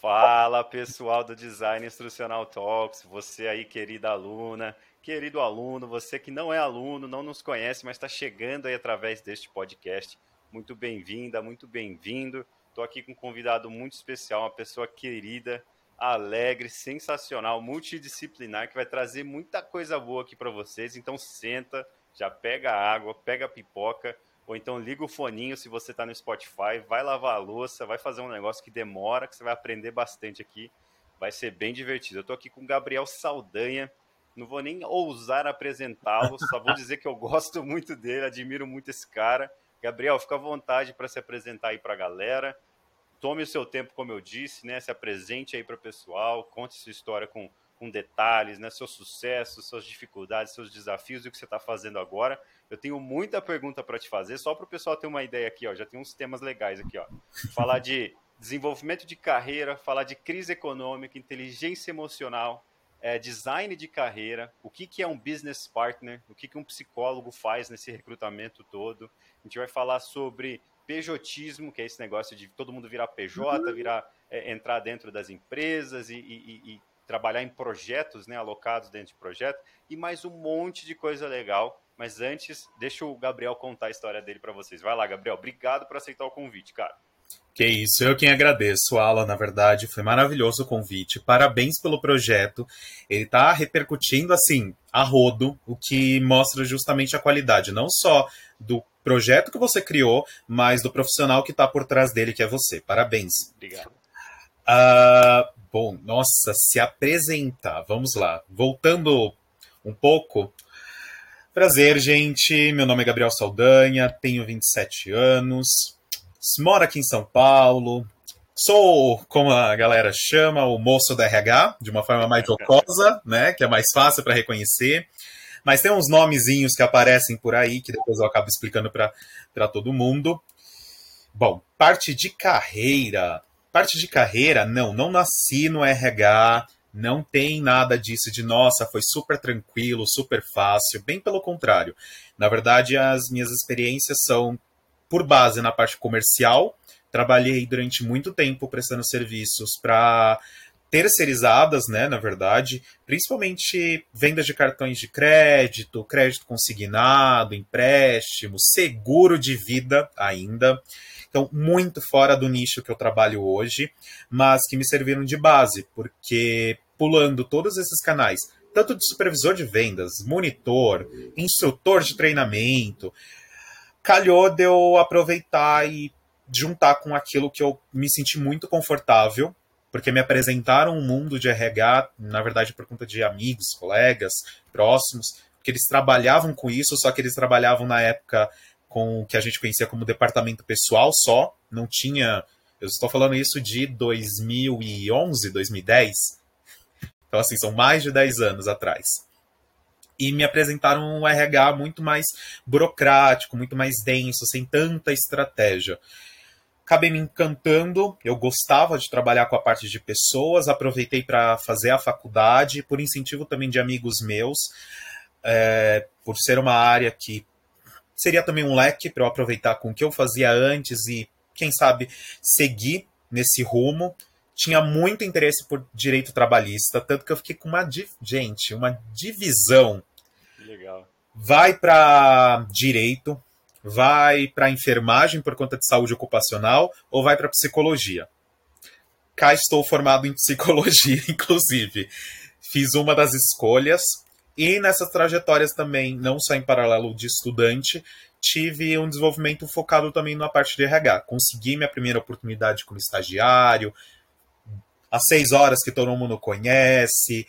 Fala pessoal do Design Instrucional Talks, você aí, querida aluna, querido aluno, você que não é aluno, não nos conhece, mas está chegando aí através deste podcast. Muito bem-vinda, muito bem-vindo. Estou aqui com um convidado muito especial, uma pessoa querida, alegre, sensacional, multidisciplinar, que vai trazer muita coisa boa aqui para vocês. Então senta, já pega a água, pega a pipoca, ou então liga o foninho se você está no Spotify, vai lavar a louça, vai fazer um negócio que demora, que você vai aprender bastante aqui. Vai ser bem divertido. Eu estou aqui com o Gabriel Saldanha. Não vou nem ousar apresentá-lo, só vou dizer que eu gosto muito dele, admiro muito esse cara. Gabriel, fica à vontade para se apresentar aí para a galera. Tome o seu tempo, como eu disse, né? Se apresente aí para o pessoal, conte sua história com com detalhes, né? Seu sucesso, suas dificuldades, seus desafios e o que você está fazendo agora. Eu tenho muita pergunta para te fazer, só para o pessoal ter uma ideia aqui, ó. Já tem uns temas legais aqui, ó. Falar de desenvolvimento de carreira, falar de crise econômica, inteligência emocional, é, design de carreira, o que, que é um business partner, o que, que um psicólogo faz nesse recrutamento todo. A gente vai falar sobre pejotismo, que é esse negócio de todo mundo virar PJ, uhum. virar é, entrar dentro das empresas e, e, e trabalhar em projetos, né, alocados dentro de projeto, e mais um monte de coisa legal. Mas antes, deixa o Gabriel contar a história dele para vocês. Vai lá, Gabriel. Obrigado por aceitar o convite, cara. Que isso, eu quem agradeço, Alan, na verdade, foi maravilhoso o convite. Parabéns pelo projeto. Ele está repercutindo assim a rodo, o que mostra justamente a qualidade, não só do projeto que você criou, mas do profissional que está por trás dele, que é você. Parabéns. Obrigado. Uh, Bom, nossa, se apresentar. Vamos lá. Voltando um pouco. Prazer, gente. Meu nome é Gabriel Saldanha, tenho 27 anos, moro aqui em São Paulo. Sou, como a galera chama, o moço da RH, de uma forma mais jocosa, né? Que é mais fácil para reconhecer. Mas tem uns nomezinhos que aparecem por aí, que depois eu acabo explicando para todo mundo. Bom, parte de carreira. Parte de carreira, não, não nasci no RH, não tem nada disso de nossa, foi super tranquilo, super fácil, bem pelo contrário. Na verdade, as minhas experiências são por base na parte comercial. Trabalhei durante muito tempo prestando serviços para terceirizadas, né, na verdade, principalmente vendas de cartões de crédito, crédito consignado, empréstimo, seguro de vida ainda. Então, muito fora do nicho que eu trabalho hoje, mas que me serviram de base, porque pulando todos esses canais, tanto de supervisor de vendas, monitor, instrutor de treinamento, calhou de eu aproveitar e juntar com aquilo que eu me senti muito confortável, porque me apresentaram um mundo de RH, na verdade por conta de amigos, colegas, próximos, que eles trabalhavam com isso, só que eles trabalhavam na época com o que a gente conhecia como departamento pessoal só, não tinha. Eu estou falando isso de 2011, 2010. Então, assim, são mais de 10 anos atrás. E me apresentaram um RH muito mais burocrático, muito mais denso, sem tanta estratégia. Acabei me encantando, eu gostava de trabalhar com a parte de pessoas, aproveitei para fazer a faculdade, por incentivo também de amigos meus, é, por ser uma área que seria também um leque para eu aproveitar com o que eu fazia antes e, quem sabe, seguir nesse rumo. Tinha muito interesse por direito trabalhista, tanto que eu fiquei com uma. Gente, uma divisão. Legal. Vai para direito, vai para enfermagem por conta de saúde ocupacional ou vai para psicologia. Cá estou formado em psicologia, inclusive. Fiz uma das escolhas, e nessas trajetórias também, não só em paralelo de estudante, tive um desenvolvimento focado também na parte de RH. Consegui minha primeira oportunidade como estagiário, às seis horas que todo mundo conhece.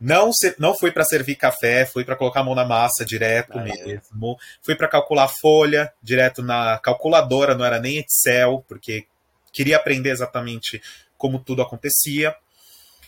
Não, se, não fui para servir café, fui para colocar a mão na massa direto ah, mesmo. É. Fui para calcular folha direto na calculadora, não era nem Excel, porque queria aprender exatamente como tudo acontecia.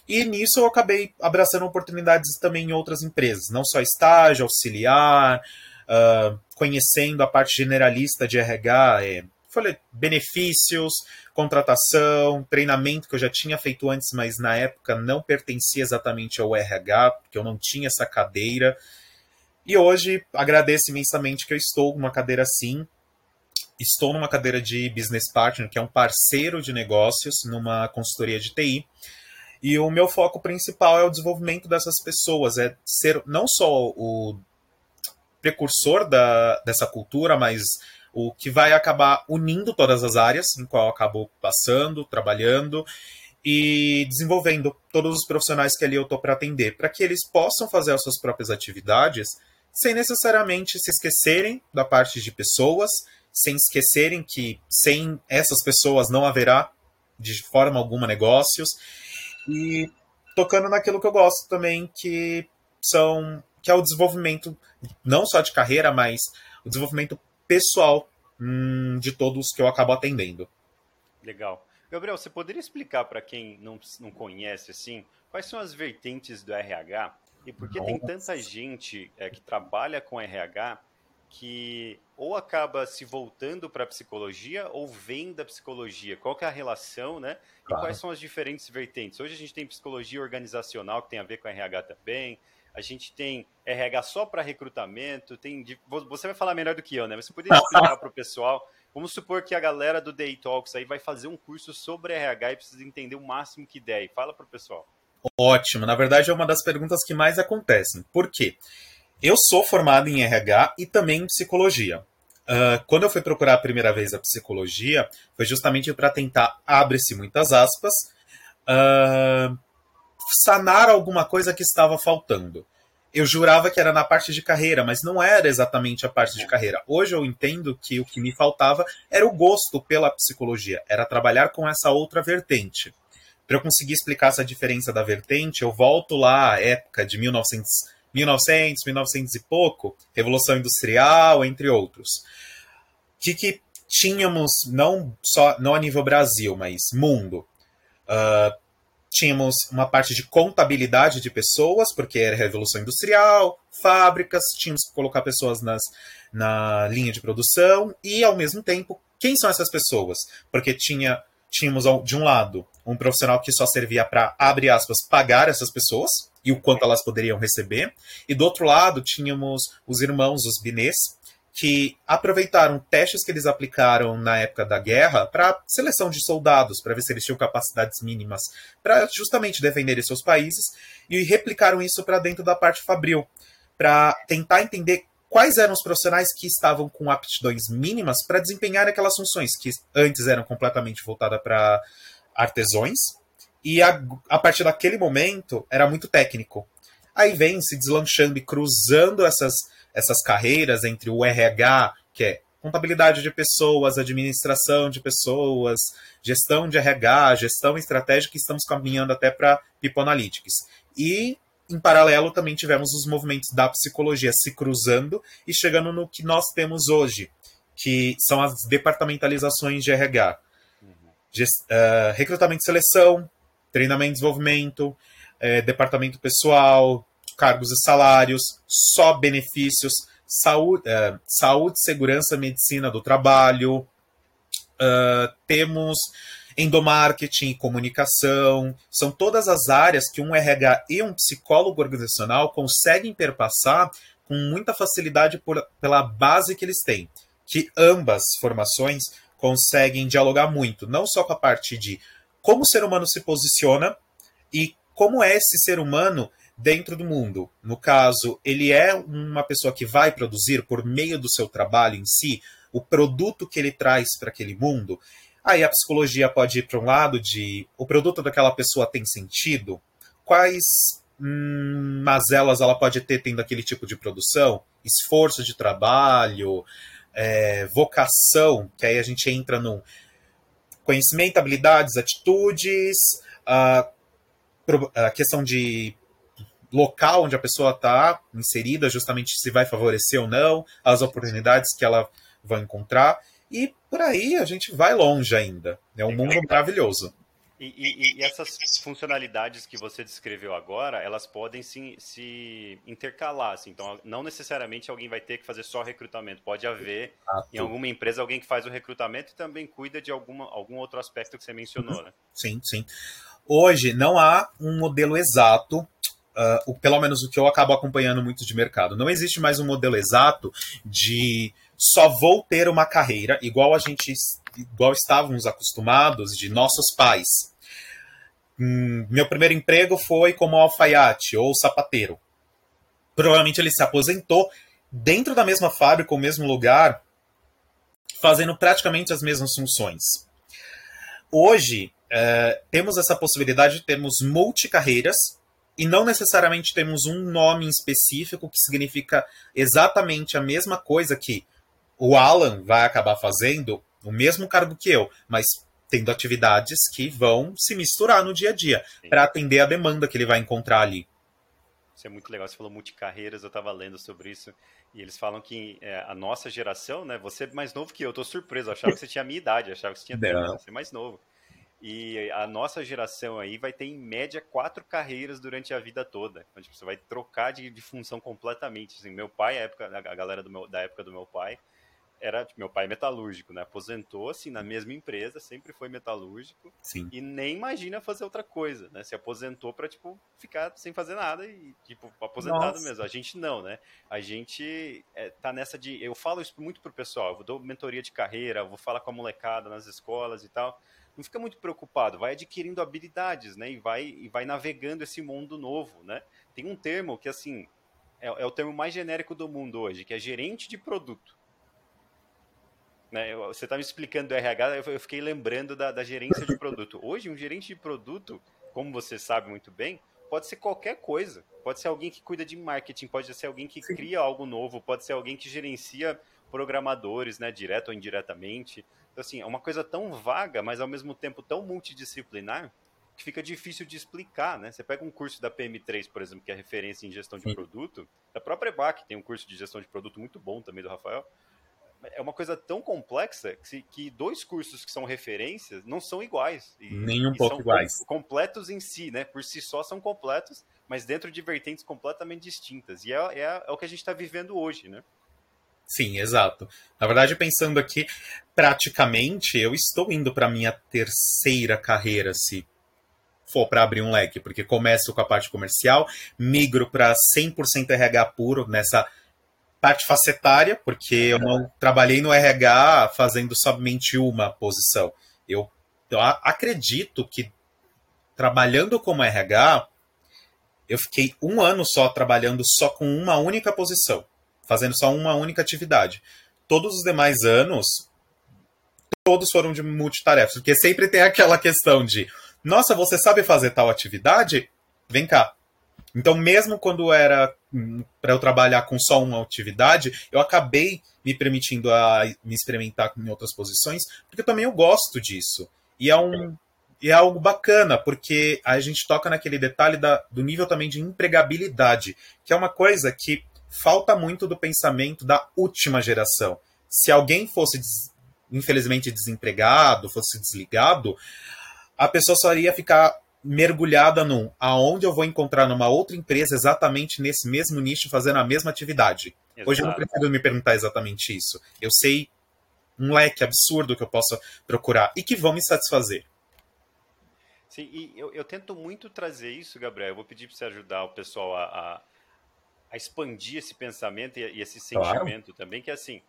E nisso eu acabei abraçando oportunidades também em outras empresas, não só estágio, auxiliar, uh, conhecendo a parte generalista de RH, é, falei, benefícios, contratação, treinamento que eu já tinha feito antes, mas na época não pertencia exatamente ao RH, porque eu não tinha essa cadeira. E hoje agradeço imensamente que eu estou numa cadeira assim. estou numa cadeira de business partner, que é um parceiro de negócios numa consultoria de TI. E o meu foco principal é o desenvolvimento dessas pessoas, é ser não só o precursor da, dessa cultura, mas o que vai acabar unindo todas as áreas em qual eu acabo passando, trabalhando e desenvolvendo todos os profissionais que ali eu estou para atender, para que eles possam fazer as suas próprias atividades sem necessariamente se esquecerem da parte de pessoas, sem esquecerem que sem essas pessoas não haverá de forma alguma negócios e tocando naquilo que eu gosto também que são que é o desenvolvimento não só de carreira, mas o desenvolvimento pessoal hum, de todos que eu acabo atendendo. Legal. Gabriel, você poderia explicar para quem não, não conhece assim, quais são as vertentes do RH e por que tem tanta gente é, que trabalha com RH que ou acaba se voltando para a psicologia ou vem da psicologia? Qual que é a relação, né? E claro. quais são as diferentes vertentes? Hoje a gente tem psicologia organizacional que tem a ver com RH também. A gente tem RH só para recrutamento. Tem, você vai falar melhor do que eu, né? Mas você poderia explicar para o pessoal Vamos supor que a galera do Day Talks aí vai fazer um curso sobre RH e precisa entender o máximo que der. fala para o pessoal. Ótimo. Na verdade, é uma das perguntas que mais acontecem. Por quê? Eu sou formado em RH e também em psicologia. Uh, quando eu fui procurar a primeira vez a psicologia, foi justamente para tentar, abre-se muitas aspas, uh, sanar alguma coisa que estava faltando eu jurava que era na parte de carreira, mas não era exatamente a parte de é. carreira. Hoje eu entendo que o que me faltava era o gosto pela psicologia, era trabalhar com essa outra vertente. Para eu conseguir explicar essa diferença da vertente, eu volto lá à época de 1900, 1900 1900 e pouco, Revolução Industrial, entre outros. O que, que tínhamos, não só não a nível Brasil, mas mundo? Uh, tínhamos uma parte de contabilidade de pessoas, porque era revolução industrial, fábricas, tínhamos que colocar pessoas nas, na linha de produção, e ao mesmo tempo, quem são essas pessoas? Porque tinha tínhamos de um lado um profissional que só servia para abre aspas pagar essas pessoas e o quanto elas poderiam receber, e do outro lado tínhamos os irmãos, os binês, que aproveitaram testes que eles aplicaram na época da guerra para seleção de soldados, para ver se eles tinham capacidades mínimas para justamente defenderem seus países, e replicaram isso para dentro da parte fabril, para tentar entender quais eram os profissionais que estavam com aptidões mínimas para desempenhar aquelas funções que antes eram completamente voltadas para artesões, e a, a partir daquele momento era muito técnico. Aí vem se deslanchando e cruzando essas essas carreiras entre o RH, que é contabilidade de pessoas, administração de pessoas, gestão de RH, gestão estratégica, e estamos caminhando até para People Analytics. E, em paralelo, também tivemos os movimentos da psicologia se cruzando e chegando no que nós temos hoje, que são as departamentalizações de RH. Gest, uh, recrutamento e seleção, treinamento e desenvolvimento, uh, departamento pessoal, cargos e salários, só benefícios, saúde, uh, saúde segurança, medicina do trabalho, uh, temos endomarketing, comunicação, são todas as áreas que um RH e um psicólogo organizacional conseguem perpassar com muita facilidade por, pela base que eles têm, que ambas formações conseguem dialogar muito, não só com a parte de como o ser humano se posiciona e como é esse ser humano dentro do mundo. No caso, ele é uma pessoa que vai produzir por meio do seu trabalho em si o produto que ele traz para aquele mundo. Aí a psicologia pode ir para um lado de o produto daquela pessoa tem sentido? Quais hum, mazelas ela pode ter tendo aquele tipo de produção? Esforço de trabalho, é, vocação, que aí a gente entra no conhecimento, habilidades, atitudes, a, a questão de local onde a pessoa está inserida, justamente se vai favorecer ou não, as oportunidades que ela vai encontrar. E por aí a gente vai longe ainda. É um mundo maravilhoso. E, e, e, essas funcionalidades que você descreveu agora, elas podem se, se intercalar. Assim. Então, não necessariamente alguém vai ter que fazer só recrutamento. Pode haver Exato. em alguma empresa alguém que faz o recrutamento e também cuida de alguma, algum outro aspecto que você mencionou. Né? Sim, sim. Hoje não há um modelo exato uh, o, pelo menos o que eu acabo acompanhando muito de mercado. Não existe mais um modelo exato de só vou ter uma carreira igual a gente igual estávamos acostumados de nossos pais. Hum, meu primeiro emprego foi como alfaiate ou sapateiro. Provavelmente ele se aposentou dentro da mesma fábrica, ou mesmo lugar, fazendo praticamente as mesmas funções. Hoje, é, temos essa possibilidade de termos multicarreiras e não necessariamente temos um nome específico que significa exatamente a mesma coisa que o Alan vai acabar fazendo, o mesmo cargo que eu, mas tendo atividades que vão se misturar no dia a dia para atender a demanda que ele vai encontrar ali. Isso é muito legal. Você falou multicarreiras, eu estava lendo sobre isso. E eles falam que é, a nossa geração, né? Você é mais novo que eu, eu tô surpreso. Eu achava que você tinha a minha idade, achava que você tinha tempo, você é mais novo. E a nossa geração aí vai ter, em média, quatro carreiras durante a vida toda. Então, tipo, você vai trocar de, de função completamente. Assim, meu pai, a, época, a galera meu, da época do meu pai, era tipo, meu pai é metalúrgico, né? Aposentou assim na mesma empresa, sempre foi metalúrgico Sim. e nem imagina fazer outra coisa, né? Se aposentou para tipo ficar sem fazer nada e tipo aposentado Nossa. mesmo. A gente não, né? A gente é, tá nessa de eu falo isso muito pro pessoal, eu dou mentoria de carreira, vou falar com a molecada nas escolas e tal. Não fica muito preocupado, vai adquirindo habilidades, né? E vai e vai navegando esse mundo novo, né? Tem um termo que assim é, é o termo mais genérico do mundo hoje, que é gerente de produto. Né? Você está me explicando do RH, eu fiquei lembrando da, da gerência de produto. Hoje, um gerente de produto, como você sabe muito bem, pode ser qualquer coisa. Pode ser alguém que cuida de marketing, pode ser alguém que Sim. cria algo novo, pode ser alguém que gerencia programadores, né, direto ou indiretamente. Então, assim, é uma coisa tão vaga, mas ao mesmo tempo tão multidisciplinar, que fica difícil de explicar, né? Você pega um curso da PM3, por exemplo, que é referência em gestão de Sim. produto, da própria EBAC tem um curso de gestão de produto muito bom também do Rafael, é uma coisa tão complexa que, que dois cursos que são referências não são iguais. E, Nem um e pouco iguais. completos em si, né? Por si só são completos, mas dentro de vertentes completamente distintas. E é, é, é o que a gente está vivendo hoje, né? Sim, exato. Na verdade, pensando aqui, praticamente eu estou indo para minha terceira carreira, se for para abrir um leque, porque começo com a parte comercial, migro para 100% RH puro nessa parte facetária, porque eu não trabalhei no RH fazendo somente uma posição. Eu, eu acredito que trabalhando como RH, eu fiquei um ano só trabalhando só com uma única posição, fazendo só uma única atividade. Todos os demais anos, todos foram de multitarefas, porque sempre tem aquela questão de, nossa, você sabe fazer tal atividade? Vem cá, então, mesmo quando era para eu trabalhar com só uma atividade, eu acabei me permitindo a me experimentar em outras posições, porque também eu gosto disso. E é um é algo bacana, porque a gente toca naquele detalhe da, do nível também de empregabilidade, que é uma coisa que falta muito do pensamento da última geração. Se alguém fosse, infelizmente, desempregado, fosse desligado, a pessoa só iria ficar mergulhada num aonde eu vou encontrar numa outra empresa exatamente nesse mesmo nicho fazendo a mesma atividade. Exato. Hoje eu não preciso me perguntar exatamente isso. Eu sei um leque absurdo que eu possa procurar e que vão me satisfazer. Sim, e eu, eu tento muito trazer isso, Gabriel. Eu vou pedir para você ajudar o pessoal a, a, a expandir esse pensamento e, e esse sentimento claro. também, que é assim,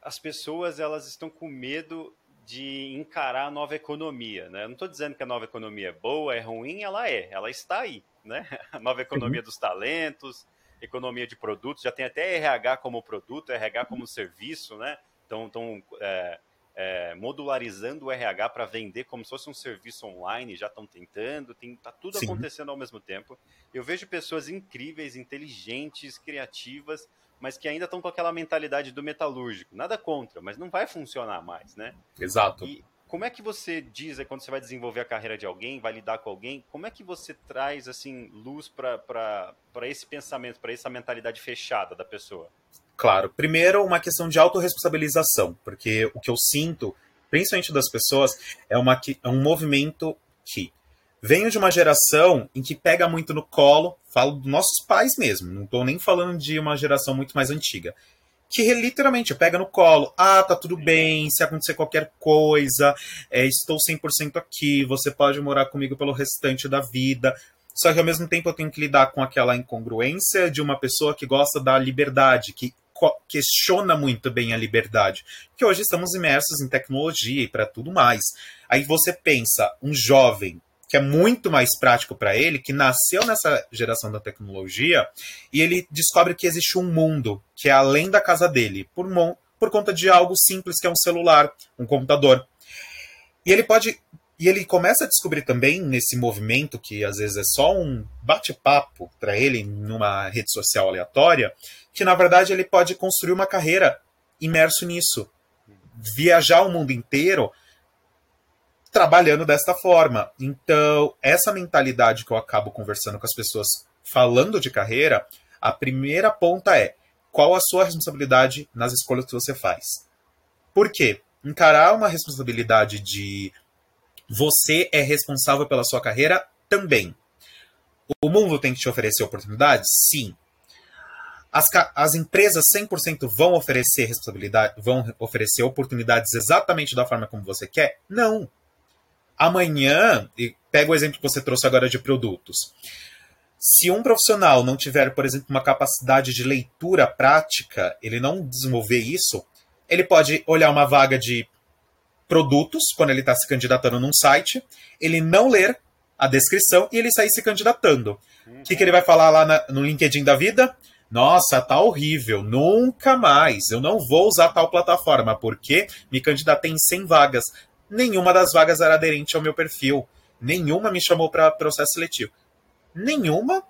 as pessoas elas estão com medo de encarar a nova economia. Né? Eu não estou dizendo que a nova economia é boa, é ruim, ela é, ela está aí. Né? A nova economia uhum. dos talentos, economia de produtos, já tem até RH como produto, RH como serviço, né? Então, estão é, é, modularizando o RH para vender como se fosse um serviço online, já estão tentando, está tudo Sim. acontecendo ao mesmo tempo. Eu vejo pessoas incríveis, inteligentes, criativas, mas que ainda estão com aquela mentalidade do metalúrgico. Nada contra, mas não vai funcionar mais, né? Exato. E como é que você diz, quando você vai desenvolver a carreira de alguém, vai lidar com alguém, como é que você traz assim luz para esse pensamento, para essa mentalidade fechada da pessoa? Claro. Primeiro, uma questão de autorresponsabilização, porque o que eu sinto, principalmente das pessoas, é, uma, é um movimento que Venho de uma geração em que pega muito no colo, falo dos nossos pais mesmo, não estou nem falando de uma geração muito mais antiga, que literalmente pega no colo, ah, tá tudo bem, se acontecer qualquer coisa, é, estou 100% aqui, você pode morar comigo pelo restante da vida. Só que ao mesmo tempo eu tenho que lidar com aquela incongruência de uma pessoa que gosta da liberdade, que questiona muito bem a liberdade. Porque hoje estamos imersos em tecnologia e para tudo mais. Aí você pensa, um jovem que é muito mais prático para ele, que nasceu nessa geração da tecnologia, e ele descobre que existe um mundo que é além da casa dele, por, por conta de algo simples que é um celular, um computador. E ele pode. E ele começa a descobrir também nesse movimento, que às vezes é só um bate-papo para ele numa rede social aleatória, que na verdade ele pode construir uma carreira imerso nisso. Viajar o mundo inteiro trabalhando desta forma. Então, essa mentalidade que eu acabo conversando com as pessoas falando de carreira, a primeira ponta é qual a sua responsabilidade nas escolhas que você faz. Por quê? Encarar uma responsabilidade de você é responsável pela sua carreira também. O mundo tem que te oferecer oportunidades? Sim. As, as empresas 100% vão oferecer responsabilidade, vão oferecer oportunidades exatamente da forma como você quer? Não. Amanhã, e pega o exemplo que você trouxe agora de produtos. Se um profissional não tiver, por exemplo, uma capacidade de leitura prática, ele não desenvolver isso, ele pode olhar uma vaga de produtos quando ele está se candidatando num site, ele não ler a descrição e ele sair se candidatando. O uhum. que, que ele vai falar lá na, no LinkedIn da vida? Nossa, tá horrível, nunca mais, eu não vou usar tal plataforma, porque me candidatei em 100 vagas nenhuma das vagas era aderente ao meu perfil. Nenhuma me chamou para processo seletivo. Nenhuma,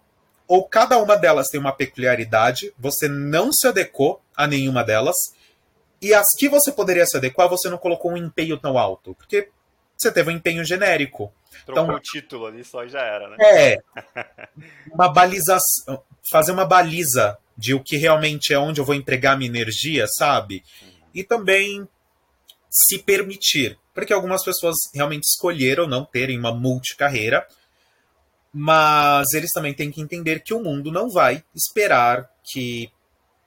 ou cada uma delas tem uma peculiaridade, você não se adequou a nenhuma delas, e as que você poderia se adequar, você não colocou um empenho tão alto, porque você teve um empenho genérico. Trocou então, o título ali, só já era, né? É. Uma balização, fazer uma baliza de o que realmente é onde eu vou empregar minha energia, sabe? E também se permitir. Porque algumas pessoas realmente escolheram não terem uma multicarreira, mas eles também têm que entender que o mundo não vai esperar que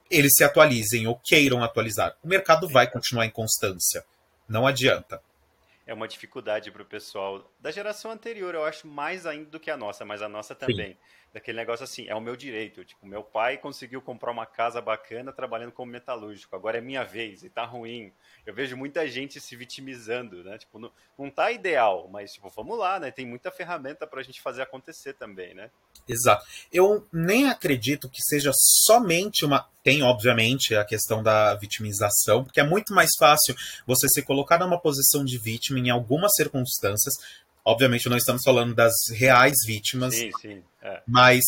eles se atualizem ou queiram atualizar. O mercado vai continuar em constância. Não adianta. É uma dificuldade para o pessoal da geração anterior, eu acho, mais ainda do que a nossa, mas a nossa também. Sim daquele negócio assim, é o meu direito. Tipo, meu pai conseguiu comprar uma casa bacana trabalhando como metalúrgico, agora é minha vez e tá ruim. Eu vejo muita gente se vitimizando, né? Tipo, não, não tá ideal, mas tipo, vamos lá, né? Tem muita ferramenta pra gente fazer acontecer também, né? Exato. Eu nem acredito que seja somente uma. Tem, obviamente, a questão da vitimização, porque é muito mais fácil você se colocar numa posição de vítima em algumas circunstâncias Obviamente não estamos falando das reais vítimas. Sim, sim. É. Mas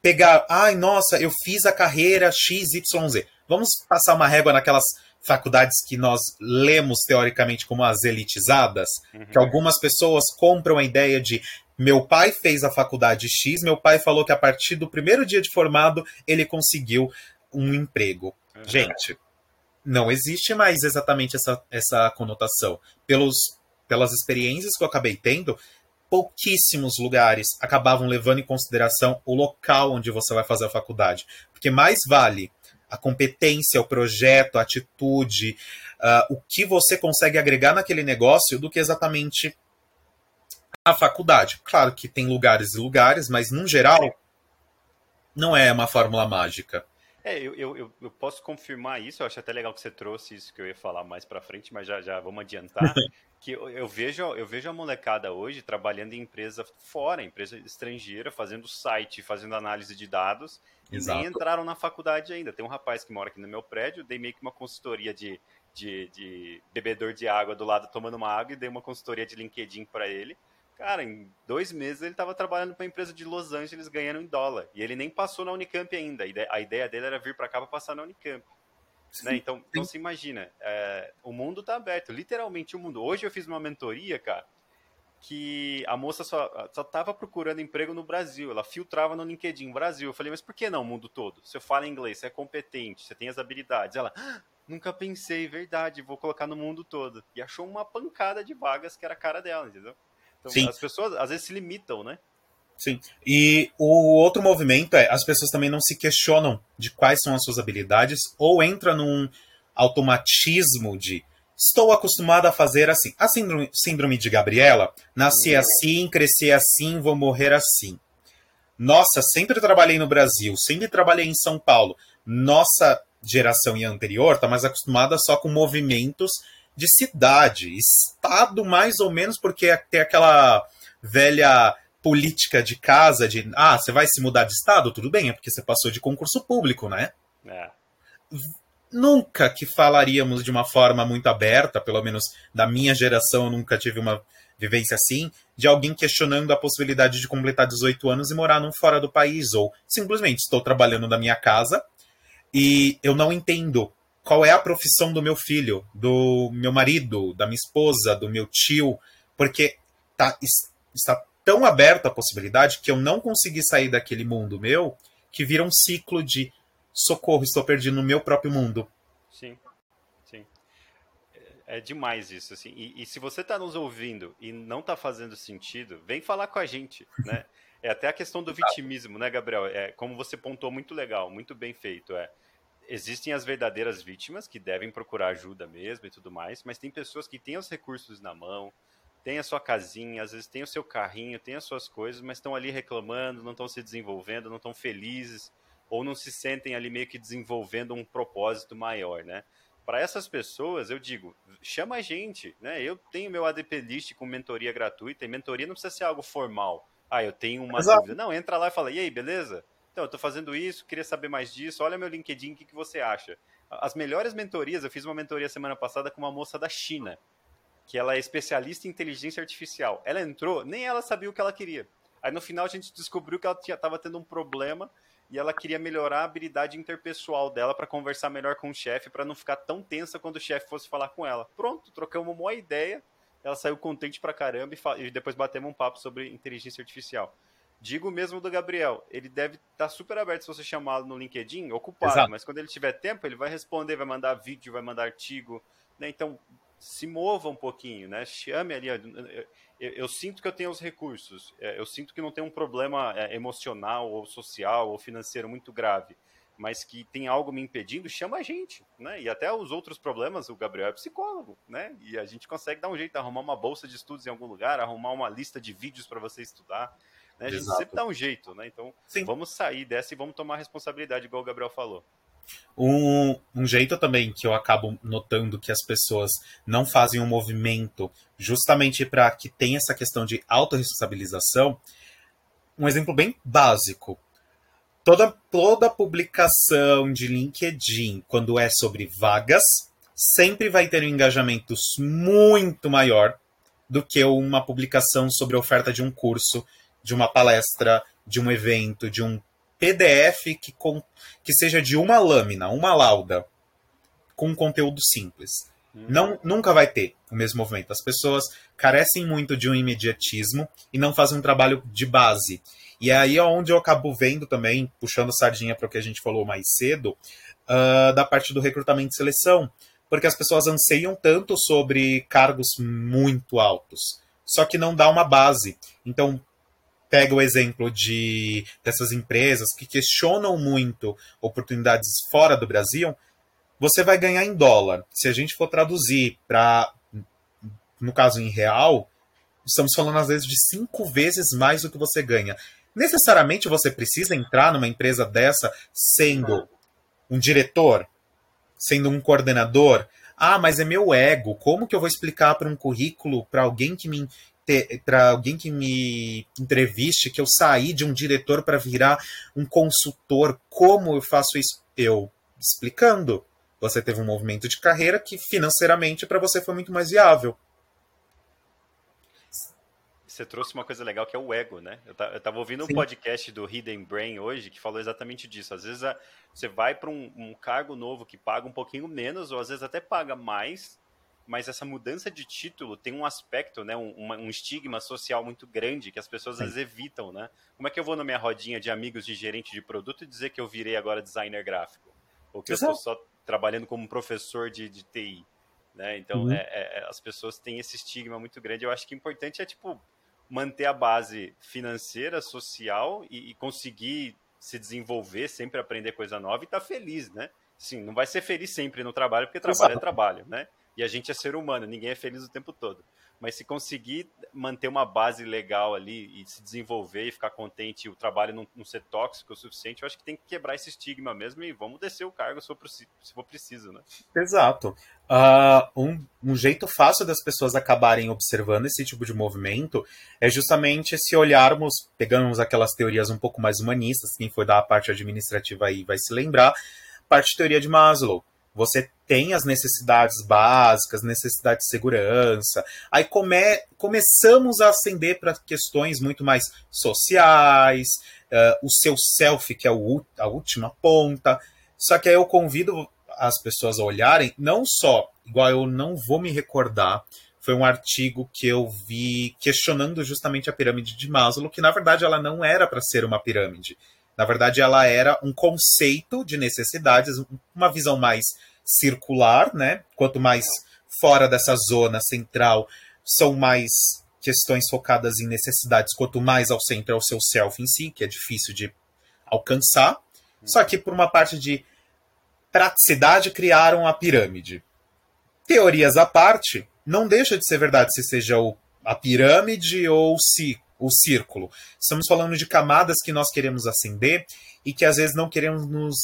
pegar, ai, nossa, eu fiz a carreira XYZ. Vamos passar uma régua naquelas faculdades que nós lemos teoricamente como as elitizadas, uhum. que algumas pessoas compram a ideia de meu pai fez a faculdade X, meu pai falou que a partir do primeiro dia de formado ele conseguiu um emprego. Uhum. Gente, não existe mais exatamente essa, essa conotação. Pelos pelas experiências que eu acabei tendo, pouquíssimos lugares acabavam levando em consideração o local onde você vai fazer a faculdade. Porque mais vale a competência, o projeto, a atitude, uh, o que você consegue agregar naquele negócio do que exatamente a faculdade. Claro que tem lugares e lugares, mas, no geral, não é uma fórmula mágica. É, eu, eu, eu, posso confirmar isso, eu acho até legal que você trouxe isso que eu ia falar mais pra frente, mas já, já vamos adiantar. que eu, eu, vejo, eu vejo a molecada hoje trabalhando em empresa fora, empresa estrangeira, fazendo site, fazendo análise de dados, Exato. e nem entraram na faculdade ainda. Tem um rapaz que mora aqui no meu prédio, dei meio que uma consultoria de, de, de bebedor de água do lado tomando uma água e dei uma consultoria de LinkedIn para ele. Cara, em dois meses ele estava trabalhando para uma empresa de Los Angeles ganhando em dólar. E ele nem passou na Unicamp ainda. A ideia dele era vir para cá para passar na Unicamp. Né? Então, então se imagina, é, o mundo está aberto, literalmente o mundo. Hoje eu fiz uma mentoria, cara, que a moça só, só tava procurando emprego no Brasil. Ela filtrava no LinkedIn Brasil. Eu falei, mas por que não o mundo todo? Você fala inglês, você é competente, você tem as habilidades. Ela, ah, nunca pensei, verdade, vou colocar no mundo todo. E achou uma pancada de vagas que era a cara dela, entendeu? Então, Sim. as pessoas às vezes se limitam, né? Sim. E o outro movimento é as pessoas também não se questionam de quais são as suas habilidades ou entra num automatismo de estou acostumado a fazer assim. A síndrome, síndrome de Gabriela, nasci uhum. assim, cresci assim, vou morrer assim. Nossa, sempre trabalhei no Brasil, sempre trabalhei em São Paulo. Nossa, geração e anterior está mais acostumada só com movimentos de cidade, estado mais ou menos, porque tem aquela velha política de casa de ah, você vai se mudar de estado, tudo bem, é porque você passou de concurso público, né? É. Nunca que falaríamos de uma forma muito aberta, pelo menos da minha geração, eu nunca tive uma vivência assim, de alguém questionando a possibilidade de completar 18 anos e morar num fora do país, ou simplesmente estou trabalhando na minha casa e eu não entendo qual é a profissão do meu filho, do meu marido, da minha esposa, do meu tio, porque tá, está tão aberta a possibilidade que eu não consegui sair daquele mundo meu que vira um ciclo de socorro, estou perdido no meu próprio mundo. Sim, sim. É, é demais isso, assim. E, e se você está nos ouvindo e não está fazendo sentido, vem falar com a gente, né? É até a questão do vitimismo, né, Gabriel? É, como você pontuou, muito legal, muito bem feito. É, existem as verdadeiras vítimas que devem procurar ajuda mesmo e tudo mais, mas tem pessoas que têm os recursos na mão, tem a sua casinha, às vezes tem o seu carrinho, tem as suas coisas, mas estão ali reclamando, não estão se desenvolvendo, não estão felizes, ou não se sentem ali meio que desenvolvendo um propósito maior, né? Para essas pessoas, eu digo, chama a gente, né? Eu tenho meu ADP List com mentoria gratuita, e mentoria não precisa ser algo formal. Ah, eu tenho uma Exato. dúvida. Não, entra lá e fala, e aí, beleza? Então, eu estou fazendo isso, queria saber mais disso, olha meu LinkedIn, o que, que você acha? As melhores mentorias, eu fiz uma mentoria semana passada com uma moça da China, que ela é especialista em inteligência artificial. Ela entrou, nem ela sabia o que ela queria. Aí no final a gente descobriu que ela estava tendo um problema e ela queria melhorar a habilidade interpessoal dela para conversar melhor com o chefe, para não ficar tão tensa quando o chefe fosse falar com ela. Pronto, trocamos uma ideia. Ela saiu contente pra caramba e, e depois batemos um papo sobre inteligência artificial. Digo mesmo do Gabriel, ele deve estar tá super aberto se você chamá-lo no LinkedIn, ocupado, Exato. mas quando ele tiver tempo, ele vai responder, vai mandar vídeo, vai mandar artigo. Né? Então, se mova um pouquinho, né? Chame ali. Eu, eu, sinto que eu tenho os recursos, é, eu sinto que não tem um problema é, emocional ou social ou financeiro muito grave, mas que tem algo me impedindo, chama a gente, né? E até os outros problemas, o Gabriel é psicólogo, né? E a gente consegue dar um jeito, arrumar uma bolsa de estudos em algum lugar, arrumar uma lista de vídeos para você estudar. Né? A gente Exato. sempre dá um jeito, né? Então, Sim. vamos sair dessa e vamos tomar responsabilidade, igual o Gabriel falou. Um, um, jeito também que eu acabo notando que as pessoas não fazem um movimento justamente para que tenha essa questão de autorresponsabilização. Um exemplo bem básico. Toda, toda publicação de LinkedIn, quando é sobre vagas, sempre vai ter um engajamento muito maior do que uma publicação sobre a oferta de um curso, de uma palestra, de um evento, de um PDF que, com, que seja de uma lâmina, uma lauda, com um conteúdo simples. Hum. Não, nunca vai ter o mesmo movimento. As pessoas carecem muito de um imediatismo e não fazem um trabalho de base. E é aí onde eu acabo vendo também, puxando sardinha para o que a gente falou mais cedo, uh, da parte do recrutamento e seleção. Porque as pessoas anseiam tanto sobre cargos muito altos, só que não dá uma base. Então, pega o exemplo de dessas empresas que questionam muito oportunidades fora do Brasil, você vai ganhar em dólar. Se a gente for traduzir para, no caso em real, estamos falando às vezes de cinco vezes mais do que você ganha. Necessariamente você precisa entrar numa empresa dessa sendo um diretor, sendo um coordenador. Ah, mas é meu ego. Como que eu vou explicar para um currículo para alguém que me para alguém que me entreviste que eu saí de um diretor para virar um consultor. Como eu faço isso? Eu explicando. Você teve um movimento de carreira que financeiramente para você foi muito mais viável. Você trouxe uma coisa legal que é o ego, né? Eu, estava ouvindo Sim. um podcast do Hidden Brain hoje que falou exatamente disso. Às vezes a, você vai para um, um cargo novo que paga um pouquinho menos, ou às vezes até paga mais, mas essa mudança de título tem um aspecto, né, um, um estigma social muito grande que as pessoas às vezes evitam, né? Como é que eu vou na minha rodinha de amigos de gerente de produto e dizer que eu virei agora designer gráfico? Ou que Exato. eu estou só trabalhando como professor de, de TI? Né? Então, uhum. é, é, as pessoas têm esse estigma muito grande. Eu acho que o importante é, tipo, manter a base financeira, social e, e conseguir se desenvolver, sempre aprender coisa nova e estar tá feliz, né? Sim, não vai ser feliz sempre no trabalho, porque trabalho é Exato. é trabalho, né? E a gente é ser humano, ninguém é feliz o tempo todo. mas se conseguir manter uma base legal ali e se desenvolver e ficar contente e o trabalho não, não, ser tóxico o suficiente, eu acho que tem que quebrar esse estigma mesmo e vamos descer o cargo se for, se for preciso, né? Exato. Uh, um, um jeito fácil das pessoas acabarem observando esse tipo de movimento é justamente se olharmos, pegamos aquelas teorias um pouco mais humanistas, quem foi da parte administrativa aí vai se lembrar, parte teoria de Maslow você tem as necessidades básicas, necessidade de segurança. Aí come, começamos a ascender para questões muito mais sociais, uh, o seu self, que é o, a última ponta. Só que aí eu convido as pessoas a olharem, não só, igual eu não vou me recordar, foi um artigo que eu vi questionando justamente a pirâmide de Maslow, que na verdade ela não era para ser uma pirâmide. Na verdade, ela era um conceito de necessidades, uma visão mais circular, né? Quanto mais fora dessa zona central, são mais questões focadas em necessidades, quanto mais ao centro é o seu self em si, que é difícil de alcançar. Só que por uma parte de praticidade criaram a pirâmide. Teorias à parte, não deixa de ser verdade se seja o, a pirâmide ou se o círculo. Estamos falando de camadas que nós queremos acender e que às vezes não queremos nos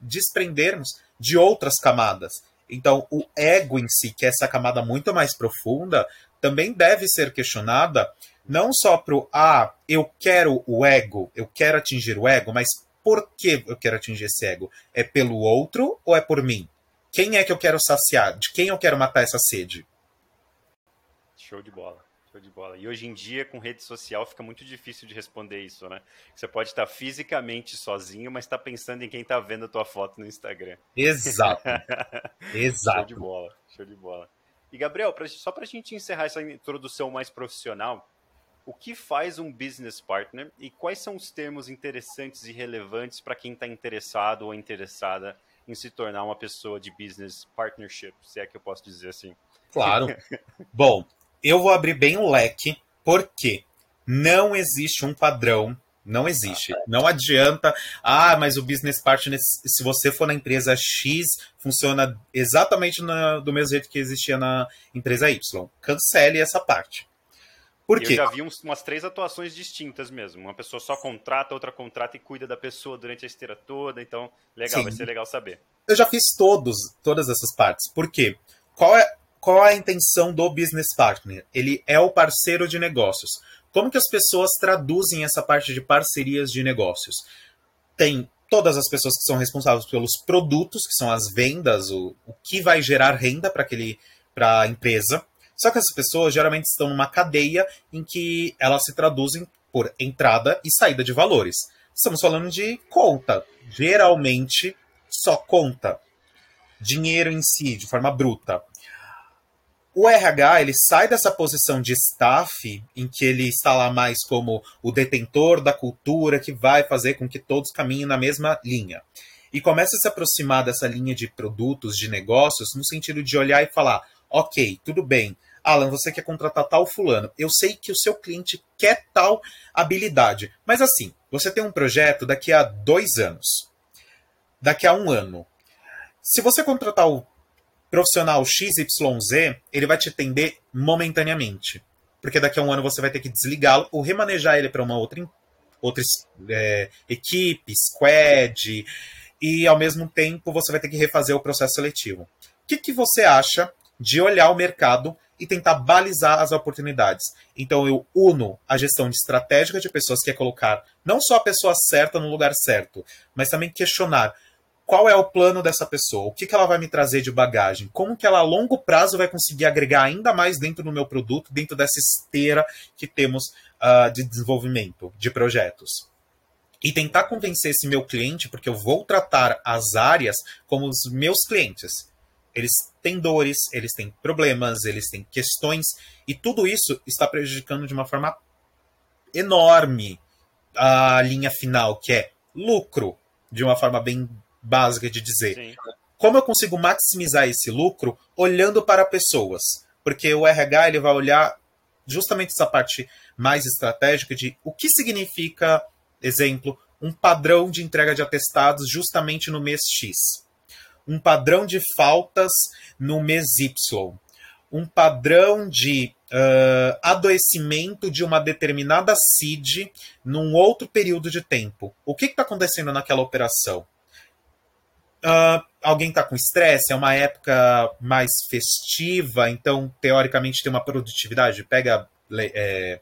desprendermos de outras camadas. Então, o ego em si, que é essa camada muito mais profunda, também deve ser questionada, não só para o, ah, eu quero o ego, eu quero atingir o ego, mas por que eu quero atingir esse ego? É pelo outro ou é por mim? Quem é que eu quero saciar? De quem eu quero matar essa sede? Show de bola. Show de bola. E hoje em dia, com rede social, fica muito difícil de responder isso, né? Você pode estar fisicamente sozinho, mas está pensando em quem está vendo a tua foto no Instagram. Exato. Exato. Show de bola. Show de bola. E, Gabriel, pra, só para a gente encerrar essa introdução mais profissional, o que faz um business partner e quais são os termos interessantes e relevantes para quem está interessado ou interessada em se tornar uma pessoa de business partnership, se é que eu posso dizer assim? Claro. Bom, eu vou abrir bem o leque, porque não existe um padrão não existe. Não adianta. Ah, mas o business partner, se você for na empresa X, funciona exatamente na, do mesmo jeito que existia na empresa Y. Cancele essa parte. Por quê? Eu já vi uns, umas três atuações distintas mesmo. Uma pessoa só contrata, outra contrata e cuida da pessoa durante a esteira toda. Então, legal, Sim. vai ser legal saber. Eu já fiz todos, todas essas partes. Por quê? Qual é, qual a intenção do business partner? Ele é o parceiro de negócios. Como que as pessoas traduzem essa parte de parcerias de negócios? Tem todas as pessoas que são responsáveis pelos produtos, que são as vendas, o, o que vai gerar renda para aquele para a empresa. Só que essas pessoas geralmente estão numa cadeia em que elas se traduzem por entrada e saída de valores. Estamos falando de conta, geralmente só conta, dinheiro em si, de forma bruta o RH ele sai dessa posição de staff, em que ele está lá mais como o detentor da cultura que vai fazer com que todos caminhem na mesma linha. E começa a se aproximar dessa linha de produtos, de negócios, no sentido de olhar e falar: ok, tudo bem, Alan, você quer contratar tal fulano. Eu sei que o seu cliente quer tal habilidade. Mas assim, você tem um projeto daqui a dois anos. Daqui a um ano. Se você contratar o profissional XYZ, ele vai te atender momentaneamente. Porque daqui a um ano você vai ter que desligá-lo ou remanejar ele para uma outra, outra é, equipe, squad, e ao mesmo tempo você vai ter que refazer o processo seletivo. O que, que você acha de olhar o mercado e tentar balizar as oportunidades? Então eu uno a gestão estratégica de pessoas que é colocar não só a pessoa certa no lugar certo, mas também questionar qual é o plano dessa pessoa, o que, que ela vai me trazer de bagagem, como que ela a longo prazo vai conseguir agregar ainda mais dentro do meu produto, dentro dessa esteira que temos uh, de desenvolvimento de projetos. E tentar convencer esse meu cliente, porque eu vou tratar as áreas como os meus clientes. Eles têm dores, eles têm problemas, eles têm questões, e tudo isso está prejudicando de uma forma enorme a linha final, que é lucro, de uma forma bem básica de dizer. Sim. Como eu consigo maximizar esse lucro olhando para pessoas? Porque o RH ele vai olhar justamente essa parte mais estratégica de o que significa, exemplo, um padrão de entrega de atestados justamente no mês X, um padrão de faltas no mês Y, um padrão de uh, adoecimento de uma determinada CID num outro período de tempo. O que está acontecendo naquela operação? Uh, alguém está com estresse, é uma época mais festiva, então teoricamente tem uma produtividade. Pega é,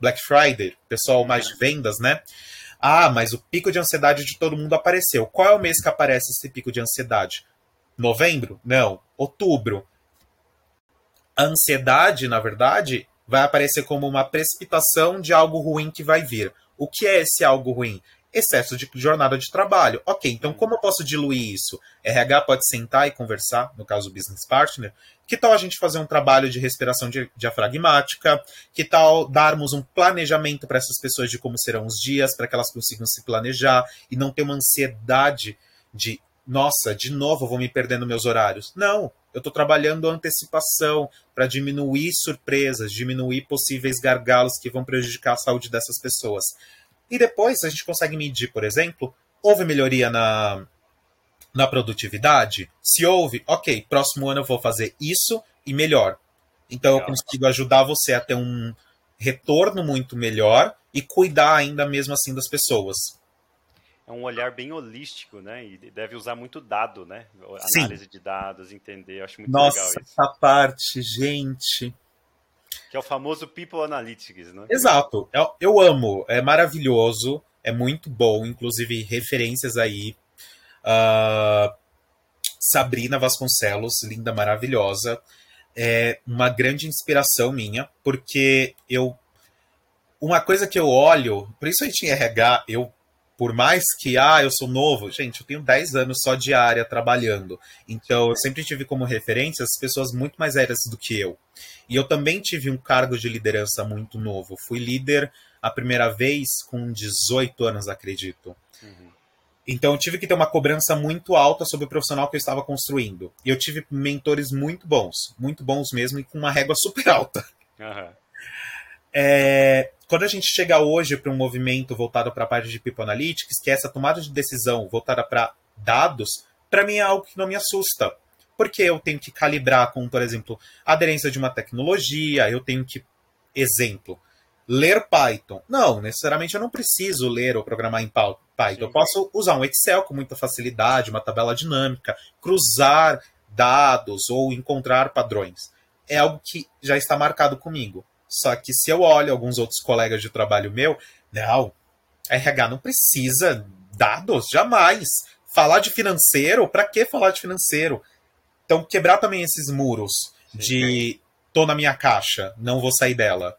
Black Friday, pessoal mais de vendas, né? Ah, mas o pico de ansiedade de todo mundo apareceu. Qual é o mês que aparece esse pico de ansiedade? Novembro? Não. Outubro. A ansiedade, na verdade, vai aparecer como uma precipitação de algo ruim que vai vir. O que é esse algo ruim? Excesso de jornada de trabalho. Ok, então como eu posso diluir isso? RH pode sentar e conversar, no caso o business partner. Que tal a gente fazer um trabalho de respiração diafragmática? Que tal darmos um planejamento para essas pessoas de como serão os dias, para que elas consigam se planejar e não ter uma ansiedade de, nossa, de novo vou me perder nos meus horários? Não, eu estou trabalhando antecipação para diminuir surpresas, diminuir possíveis gargalos que vão prejudicar a saúde dessas pessoas. E depois a gente consegue medir, por exemplo, houve melhoria na, na produtividade? Se houve, ok, próximo ano eu vou fazer isso e melhor. Então eu consigo ajudar você a ter um retorno muito melhor e cuidar ainda mesmo assim das pessoas. É um olhar bem holístico, né? E deve usar muito dado, né? Análise Sim. de dados, entender. Eu acho muito Nossa, legal isso. essa parte, gente. Que é o famoso People Analytics, né? Exato. Eu, eu amo. É maravilhoso. É muito bom. Inclusive, referências aí. Uh, Sabrina Vasconcelos, linda, maravilhosa. É uma grande inspiração minha, porque eu. Uma coisa que eu olho, principalmente em RH, eu por mais que, ah, eu sou novo, gente, eu tenho 10 anos só de área trabalhando. Então, eu sempre tive como referência as pessoas muito mais velhas do que eu. E eu também tive um cargo de liderança muito novo. Fui líder a primeira vez com 18 anos, acredito. Uhum. Então, eu tive que ter uma cobrança muito alta sobre o profissional que eu estava construindo. E eu tive mentores muito bons, muito bons mesmo, e com uma régua super alta. Uhum. É, quando a gente chega hoje para um movimento voltado para a parte de People Analytics, que é essa tomada de decisão voltada para dados, para mim é algo que não me assusta. Porque eu tenho que calibrar com, por exemplo, a aderência de uma tecnologia, eu tenho que, exemplo, ler Python. Não, necessariamente eu não preciso ler ou programar em Python. Sim. Eu posso usar um Excel com muita facilidade, uma tabela dinâmica, cruzar dados ou encontrar padrões. É algo que já está marcado comigo. Só que se eu olho alguns outros colegas de trabalho meu, não, RH não precisa dados, jamais. Falar de financeiro, para que falar de financeiro? Então, quebrar também esses muros Sim. de tô na minha caixa, não vou sair dela.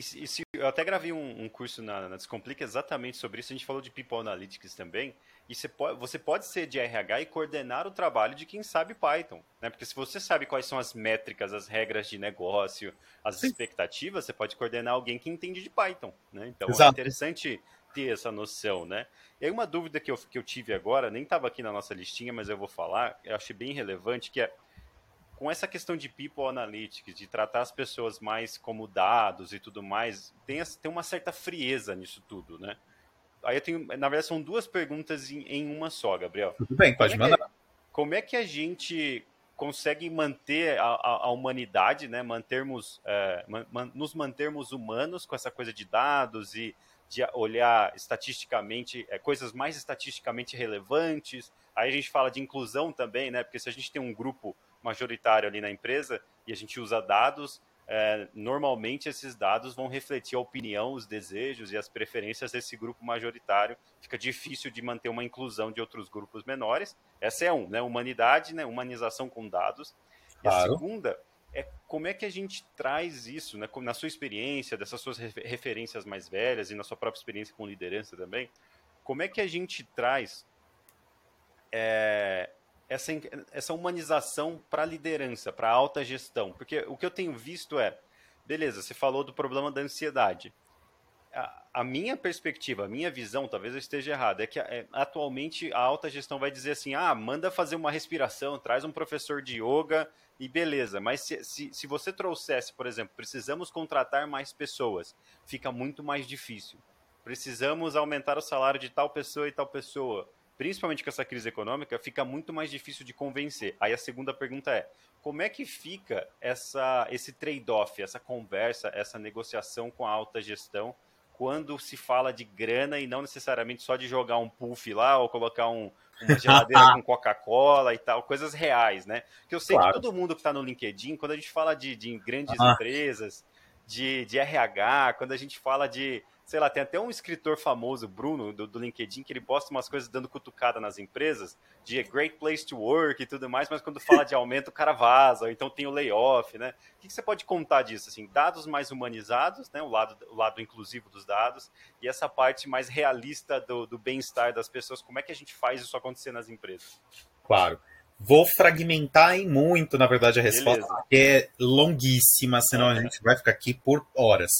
E, se, eu até gravei um, um curso na, na Descomplica exatamente sobre isso. A gente falou de People Analytics também. E você pode, você pode ser de RH e coordenar o trabalho de quem sabe Python. Né? Porque se você sabe quais são as métricas, as regras de negócio, as Sim. expectativas, você pode coordenar alguém que entende de Python. Né? Então é Exato. é interessante ter essa noção, né? E aí uma dúvida que eu, que eu tive agora, nem estava aqui na nossa listinha, mas eu vou falar, eu achei bem relevante, que é com essa questão de people analytics, de tratar as pessoas mais como dados e tudo mais, tem, tem uma certa frieza nisso tudo, né? Aí eu tenho, na verdade, são duas perguntas em, em uma só, Gabriel. Tudo bem, pode como mandar. É que, como é que a gente consegue manter a, a, a humanidade, né? Mantermos, é, man, nos mantermos humanos com essa coisa de dados e de olhar estatisticamente, é, coisas mais estatisticamente relevantes. Aí a gente fala de inclusão também, né? Porque se a gente tem um grupo majoritário ali na empresa e a gente usa dados, é, normalmente esses dados vão refletir a opinião, os desejos e as preferências desse grupo majoritário. Fica difícil de manter uma inclusão de outros grupos menores. Essa é um, né? Humanidade, né? Humanização com dados. E claro. a segunda é como é que a gente traz isso, né? Na sua experiência, dessas suas referências mais velhas e na sua própria experiência com liderança também, como é que a gente traz é, essa, essa humanização para a liderança, para a alta gestão. Porque o que eu tenho visto é, beleza, você falou do problema da ansiedade. A, a minha perspectiva, a minha visão, talvez eu esteja errada, é que é, atualmente a alta gestão vai dizer assim: ah, manda fazer uma respiração, traz um professor de yoga e beleza. Mas se, se, se você trouxesse, por exemplo, precisamos contratar mais pessoas, fica muito mais difícil. Precisamos aumentar o salário de tal pessoa e tal pessoa principalmente com essa crise econômica, fica muito mais difícil de convencer. Aí a segunda pergunta é: como é que fica essa, esse trade-off, essa conversa, essa negociação com a alta gestão quando se fala de grana e não necessariamente só de jogar um puff lá ou colocar um, uma geladeira com Coca-Cola e tal, coisas reais, né? Que eu sei claro. que todo mundo que está no LinkedIn, quando a gente fala de, de grandes ah. empresas, de, de RH, quando a gente fala de sei lá, tem até um escritor famoso, Bruno, do, do, LinkedIn, que ele posta umas coisas dando cutucada nas empresas, de great place to work e tudo mais, mas quando fala de aumento, o cara vaza, ou então tem o layoff, né? O que, que você pode contar disso? Assim, dados mais humanizados, né? O lado, o lado inclusivo dos dados, e essa parte mais realista do, do bem-estar das pessoas, como é que a gente faz isso acontecer nas empresas? Claro. Vou fragmentar em muito, na verdade, a resposta, Beleza. que é longuíssima, senão a gente vai ficar aqui por horas.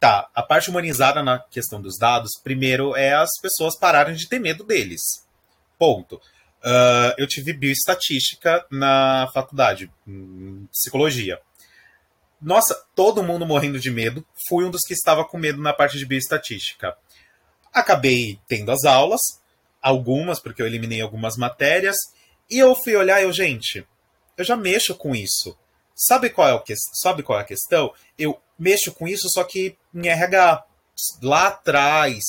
Tá, a parte humanizada na questão dos dados, primeiro é as pessoas pararem de ter medo deles. Ponto. Uh, eu tive bioestatística na faculdade, psicologia. Nossa, todo mundo morrendo de medo. Fui um dos que estava com medo na parte de bioestatística. Acabei tendo as aulas, algumas, porque eu eliminei algumas matérias, e eu fui olhar eu, gente, eu já mexo com isso. Sabe qual é, o que, sabe qual é a questão? Eu mexo com isso, só que em RH. Lá atrás,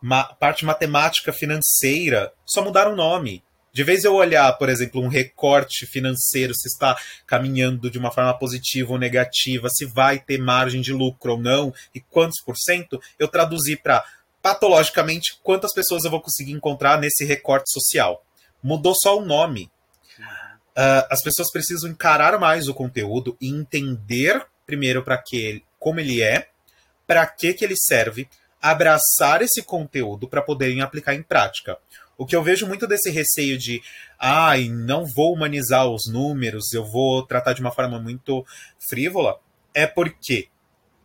ma parte matemática financeira, só mudaram o nome. De vez eu olhar, por exemplo, um recorte financeiro, se está caminhando de uma forma positiva ou negativa, se vai ter margem de lucro ou não, e quantos por cento, eu traduzi para patologicamente quantas pessoas eu vou conseguir encontrar nesse recorte social. Mudou só o nome. Uh, as pessoas precisam encarar mais o conteúdo e entender primeiro para que como ele é, para que que ele serve, abraçar esse conteúdo para poderem aplicar em prática. O que eu vejo muito desse receio de, ai, ah, não vou humanizar os números, eu vou tratar de uma forma muito frívola, é porque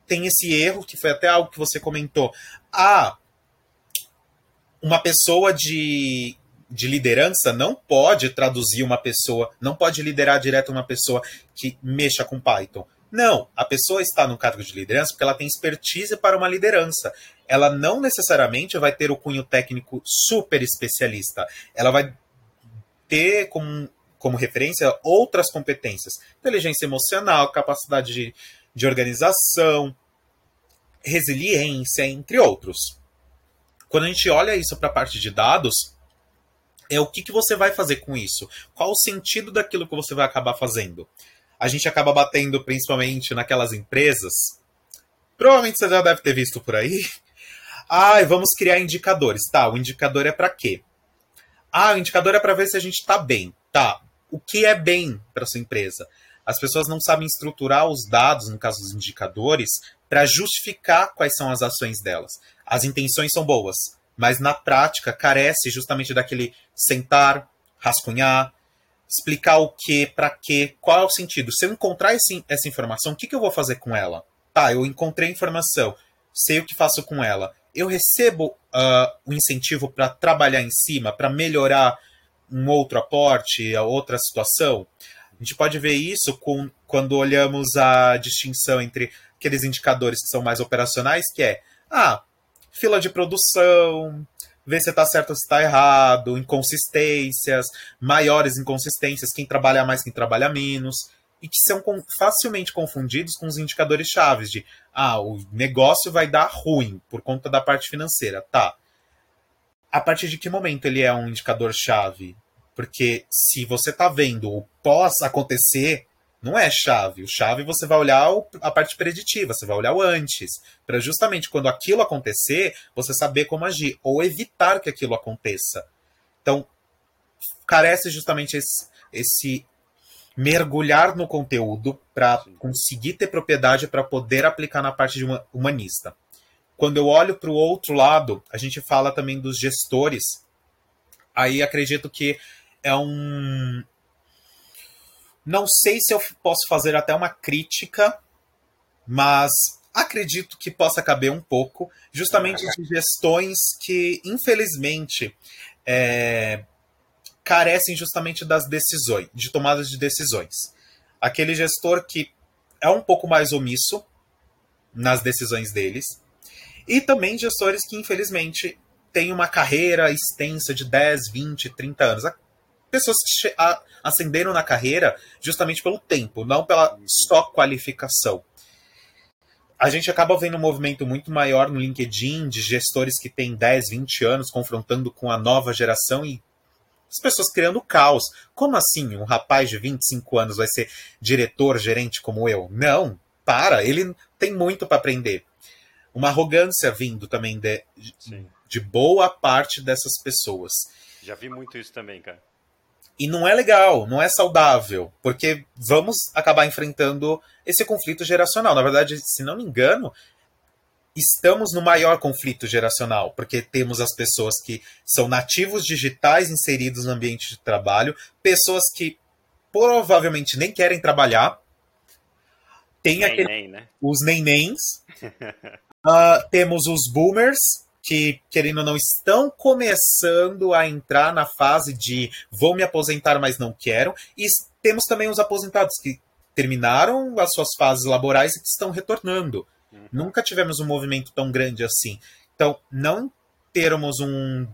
tem esse erro que foi até algo que você comentou. Ah, uma pessoa de de liderança não pode traduzir uma pessoa, não pode liderar direto uma pessoa que mexa com Python. Não, a pessoa está no cargo de liderança porque ela tem expertise para uma liderança. Ela não necessariamente vai ter o cunho técnico super especialista. Ela vai ter como, como referência outras competências: inteligência emocional, capacidade de, de organização, resiliência, entre outros. Quando a gente olha isso para a parte de dados, é o que, que você vai fazer com isso? Qual o sentido daquilo que você vai acabar fazendo? A gente acaba batendo principalmente naquelas empresas. Provavelmente você já deve ter visto por aí. Ah, vamos criar indicadores. Tá, o indicador é para quê? Ah, o indicador é para ver se a gente está bem. Tá, o que é bem para sua empresa? As pessoas não sabem estruturar os dados, no caso dos indicadores, para justificar quais são as ações delas. As intenções são boas, mas na prática carece justamente daquele sentar, rascunhar, explicar o que, para quê, qual é o sentido. Se eu encontrar esse, essa informação, o que, que eu vou fazer com ela? Tá, eu encontrei a informação, sei o que faço com ela. Eu recebo uh, um incentivo para trabalhar em cima, para melhorar um outro aporte, a outra situação. A gente pode ver isso com, quando olhamos a distinção entre aqueles indicadores que são mais operacionais, que é, ah, fila de produção, ver se está certo ou se está errado, inconsistências, maiores inconsistências, quem trabalha mais, quem trabalha menos, e que são facilmente confundidos com os indicadores chaves de ah, o negócio vai dar ruim por conta da parte financeira. Tá. A partir de que momento ele é um indicador chave? Porque se você está vendo o pós acontecer, não é chave. O chave você vai olhar a parte preditiva, você vai olhar o antes, para justamente quando aquilo acontecer, você saber como agir ou evitar que aquilo aconteça. Então, carece justamente esse, esse mergulhar no conteúdo para conseguir ter propriedade para poder aplicar na parte de uma humanista. Quando eu olho para o outro lado, a gente fala também dos gestores. Aí acredito que é um, não sei se eu posso fazer até uma crítica, mas acredito que possa caber um pouco, justamente de gestões que, infelizmente, é, carecem justamente das decisões, de tomadas de decisões. Aquele gestor que é um pouco mais omisso nas decisões deles, e também gestores que, infelizmente, tem uma carreira extensa de 10, 20, 30 anos. Pessoas que ascenderam na carreira justamente pelo tempo, não pela só qualificação. A gente acaba vendo um movimento muito maior no LinkedIn de gestores que têm 10, 20 anos confrontando com a nova geração e as pessoas criando caos. Como assim um rapaz de 25 anos vai ser diretor, gerente como eu? Não, para, ele tem muito para aprender. Uma arrogância vindo também de, de boa parte dessas pessoas. Já vi muito isso também, cara. E não é legal, não é saudável, porque vamos acabar enfrentando esse conflito geracional. Na verdade, se não me engano, estamos no maior conflito geracional, porque temos as pessoas que são nativos digitais inseridos no ambiente de trabalho, pessoas que provavelmente nem querem trabalhar. Tem aquele, né? os nenéns. uh, temos os boomers, que, querendo ou não, estão começando a entrar na fase de vou me aposentar, mas não quero. E temos também os aposentados que terminaram as suas fases laborais e que estão retornando. Uhum. Nunca tivemos um movimento tão grande assim. Então, não termos um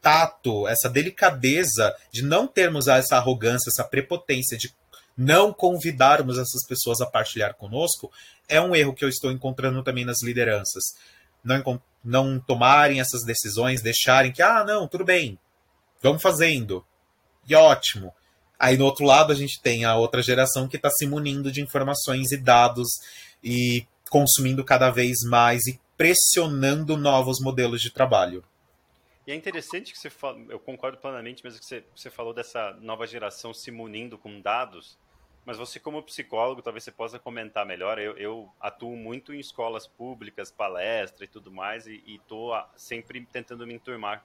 tato, essa delicadeza de não termos essa arrogância, essa prepotência de não convidarmos essas pessoas a partilhar conosco, é um erro que eu estou encontrando também nas lideranças. Não, não tomarem essas decisões, deixarem que, ah, não, tudo bem, vamos fazendo. E ótimo. Aí do outro lado a gente tem a outra geração que está se munindo de informações e dados e consumindo cada vez mais e pressionando novos modelos de trabalho. E é interessante que você fala, eu concordo plenamente, mesmo que você, você falou dessa nova geração se munindo com dados, mas você como psicólogo, talvez você possa comentar melhor, eu, eu atuo muito em escolas públicas, palestra e tudo mais, e estou sempre tentando me enturmar,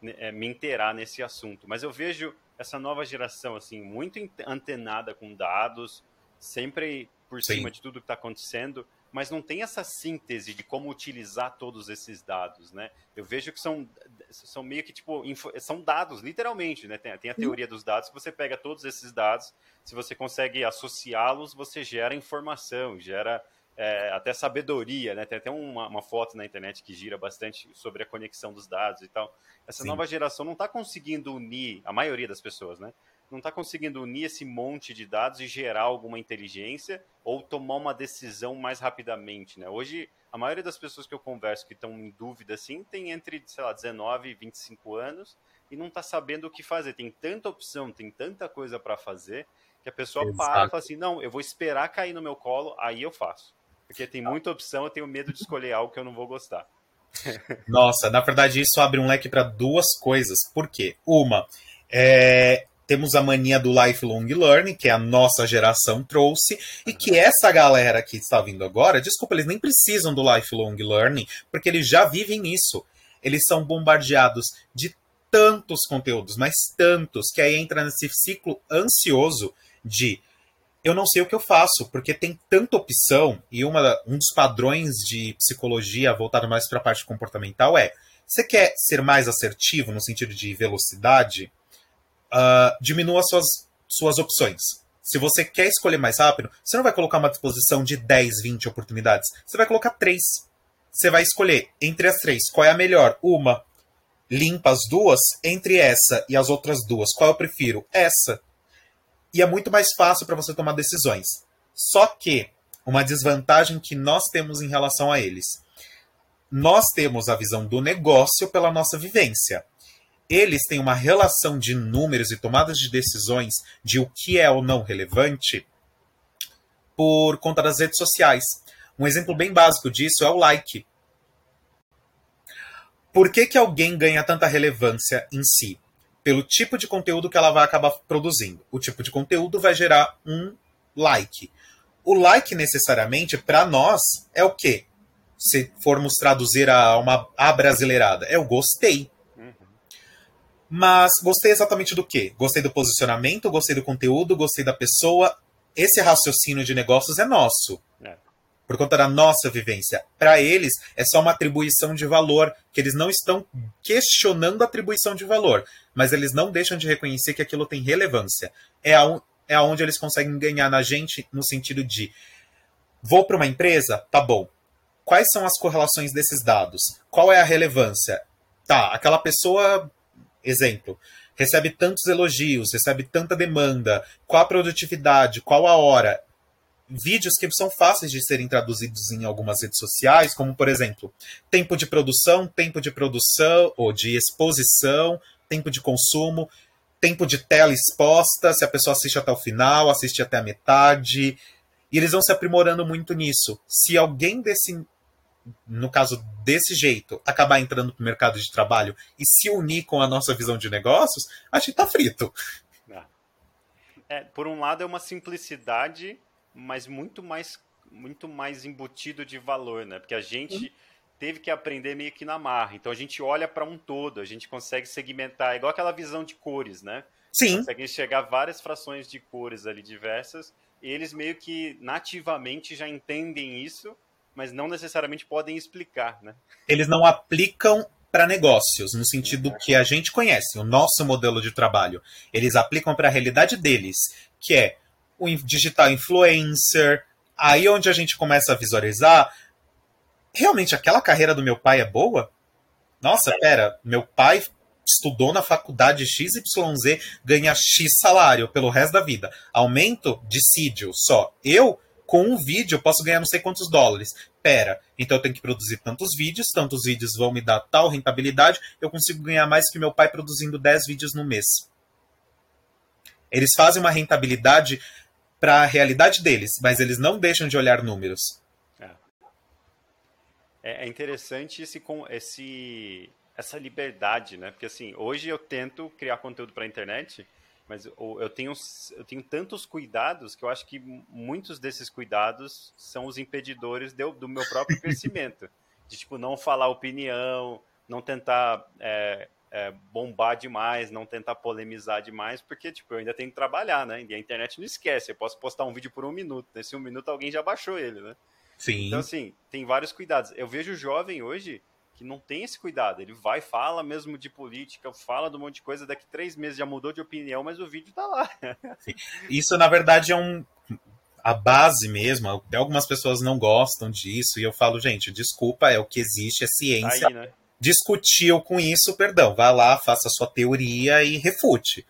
né, é, me inteirar nesse assunto, mas eu vejo essa nova geração, assim, muito antenada com dados, sempre por Sim. cima de tudo que está acontecendo, mas não tem essa síntese de como utilizar todos esses dados, né? Eu vejo que são, são meio que, tipo, são dados, literalmente, né? Tem, tem a teoria dos dados, que você pega todos esses dados, se você consegue associá-los, você gera informação, gera é, até sabedoria, né? Tem até uma, uma, foto na internet que gira bastante sobre a conexão dos dados e tal. Essa Sim. nova geração não está conseguindo unir, a maioria das pessoas, né? Não está conseguindo unir esse monte de dados e gerar alguma inteligência ou tomar uma decisão mais rapidamente, né? Hoje, a maioria das pessoas que eu converso que estão em dúvida, assim, tem entre, sei lá, 19 e 25 anos e não está sabendo o que fazer. Tem tanta opção, tem tanta coisa para fazer que a pessoa Exato. para e fala assim, não, eu vou esperar cair no meu colo, aí eu faço. Porque tem muita opção, eu tenho medo de escolher algo que eu não vou gostar. Nossa, na verdade isso abre um leque para duas coisas. Por quê? Uma, é, temos a mania do lifelong learning, que a nossa geração trouxe, e que essa galera que está vindo agora, desculpa, eles nem precisam do lifelong learning, porque eles já vivem isso. Eles são bombardeados de tantos conteúdos, mas tantos, que aí entra nesse ciclo ansioso de eu não sei o que eu faço, porque tem tanta opção, e uma, um dos padrões de psicologia voltado mais para a parte comportamental é: você quer ser mais assertivo no sentido de velocidade? Uh, diminua suas, suas opções. Se você quer escolher mais rápido, você não vai colocar uma disposição de 10, 20 oportunidades. Você vai colocar três. Você vai escolher entre as três qual é a melhor. Uma, limpa as duas. Entre essa e as outras duas, qual eu prefiro? Essa. E é muito mais fácil para você tomar decisões. Só que, uma desvantagem que nós temos em relação a eles. Nós temos a visão do negócio pela nossa vivência eles têm uma relação de números e tomadas de decisões de o que é ou não relevante por conta das redes sociais. Um exemplo bem básico disso é o like. Por que, que alguém ganha tanta relevância em si? Pelo tipo de conteúdo que ela vai acabar produzindo. O tipo de conteúdo vai gerar um like. O like, necessariamente, para nós, é o quê? Se formos traduzir a uma abrasileirada, é o gostei. Mas gostei exatamente do quê? Gostei do posicionamento, gostei do conteúdo, gostei da pessoa. Esse raciocínio de negócios é nosso. É. Por conta da nossa vivência. Para eles, é só uma atribuição de valor, que eles não estão questionando a atribuição de valor, mas eles não deixam de reconhecer que aquilo tem relevância. É, a, é aonde eles conseguem ganhar na gente no sentido de vou para uma empresa, tá bom. Quais são as correlações desses dados? Qual é a relevância? tá, aquela pessoa, exemplo, recebe tantos elogios, recebe tanta demanda, qual a produtividade, qual a hora. Vídeos que são fáceis de serem traduzidos em algumas redes sociais, como por exemplo, tempo de produção, tempo de produção ou de exposição, tempo de consumo, tempo de tela exposta, se a pessoa assiste até o final, assiste até a metade. E eles vão se aprimorando muito nisso. Se alguém desse no caso desse jeito, acabar entrando para o mercado de trabalho e se unir com a nossa visão de negócios, a gente tá frito. É, por um lado é uma simplicidade, mas muito mais muito mais embutido de valor, né? Porque a gente uhum. teve que aprender meio que na marra. Então a gente olha para um todo, a gente consegue segmentar, igual aquela visão de cores, né? Sim. Consegue enxergar várias frações de cores ali diversas, e eles meio que nativamente já entendem isso mas não necessariamente podem explicar, né? Eles não aplicam para negócios, no sentido que a gente conhece, o nosso modelo de trabalho. Eles aplicam para a realidade deles, que é o digital influencer. Aí onde a gente começa a visualizar, realmente aquela carreira do meu pai é boa? Nossa, pera, meu pai estudou na faculdade XYZ, ganha X salário pelo resto da vida. Aumento dissídio só. Eu com um vídeo eu posso ganhar não sei quantos dólares. Pera, então eu tenho que produzir tantos vídeos, tantos vídeos vão me dar tal rentabilidade, eu consigo ganhar mais que meu pai produzindo 10 vídeos no mês. Eles fazem uma rentabilidade para a realidade deles, mas eles não deixam de olhar números. É, é, interessante esse, esse, essa liberdade, né? Porque assim, hoje eu tento criar conteúdo para a internet mas eu tenho, eu tenho tantos cuidados que eu acho que muitos desses cuidados são os impedidores do, do meu próprio crescimento. De, tipo, não falar opinião, não tentar é, é, bombar demais, não tentar polemizar demais, porque, tipo, eu ainda tenho que trabalhar, né? E a internet não esquece, eu posso postar um vídeo por um minuto. Nesse um minuto alguém já baixou ele, né? Sim. Então, assim, tem vários cuidados. Eu vejo o jovem hoje que não tem esse cuidado. Ele vai, fala mesmo de política, fala de um monte de coisa, daqui três meses já mudou de opinião, mas o vídeo tá lá. Sim. Isso, na verdade, é um. A base mesmo, algumas pessoas não gostam disso, e eu falo, gente, desculpa, é o que existe, é ciência. Aí, né? Discutiu com isso, perdão, vá lá, faça a sua teoria e refute.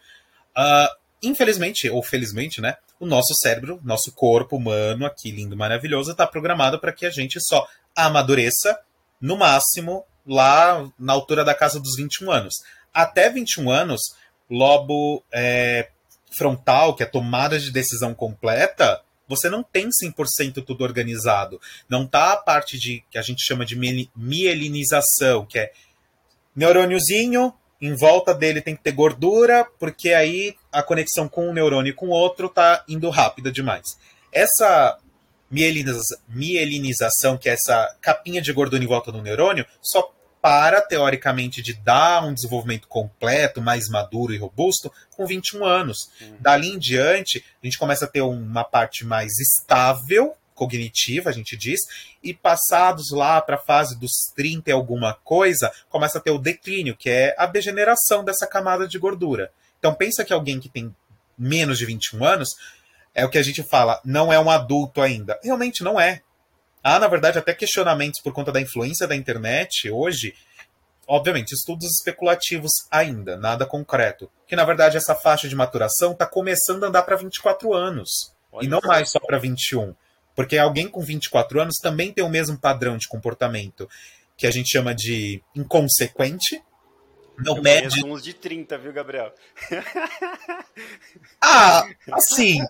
Uh, infelizmente, ou felizmente, né? O nosso cérebro, nosso corpo humano, aqui lindo, maravilhoso, está programado para que a gente só amadureça no máximo, lá na altura da casa dos 21 anos. Até 21 anos, lobo é, frontal, que é tomada de decisão completa, você não tem 100% tudo organizado. Não tá a parte de que a gente chama de mielinização, que é neurôniozinho, em volta dele tem que ter gordura, porque aí a conexão com um neurônio e com o outro tá indo rápida demais. Essa mielinização, que é essa capinha de gordura em volta do neurônio, só para, teoricamente, de dar um desenvolvimento completo, mais maduro e robusto, com 21 anos. Uhum. Dali em diante, a gente começa a ter uma parte mais estável, cognitiva, a gente diz, e passados lá para a fase dos 30 e alguma coisa, começa a ter o declínio, que é a degeneração dessa camada de gordura. Então pensa que alguém que tem menos de 21 anos é o que a gente fala, não é um adulto ainda. Realmente não é. Há, na verdade, até questionamentos por conta da influência da internet hoje. Obviamente, estudos especulativos ainda, nada concreto. Que, na verdade, essa faixa de maturação está começando a andar para 24 anos. Olha e não mais só para 21. Porque alguém com 24 anos também tem o mesmo padrão de comportamento que a gente chama de inconsequente, não eu mede. uns de 30, viu, Gabriel? ah, assim,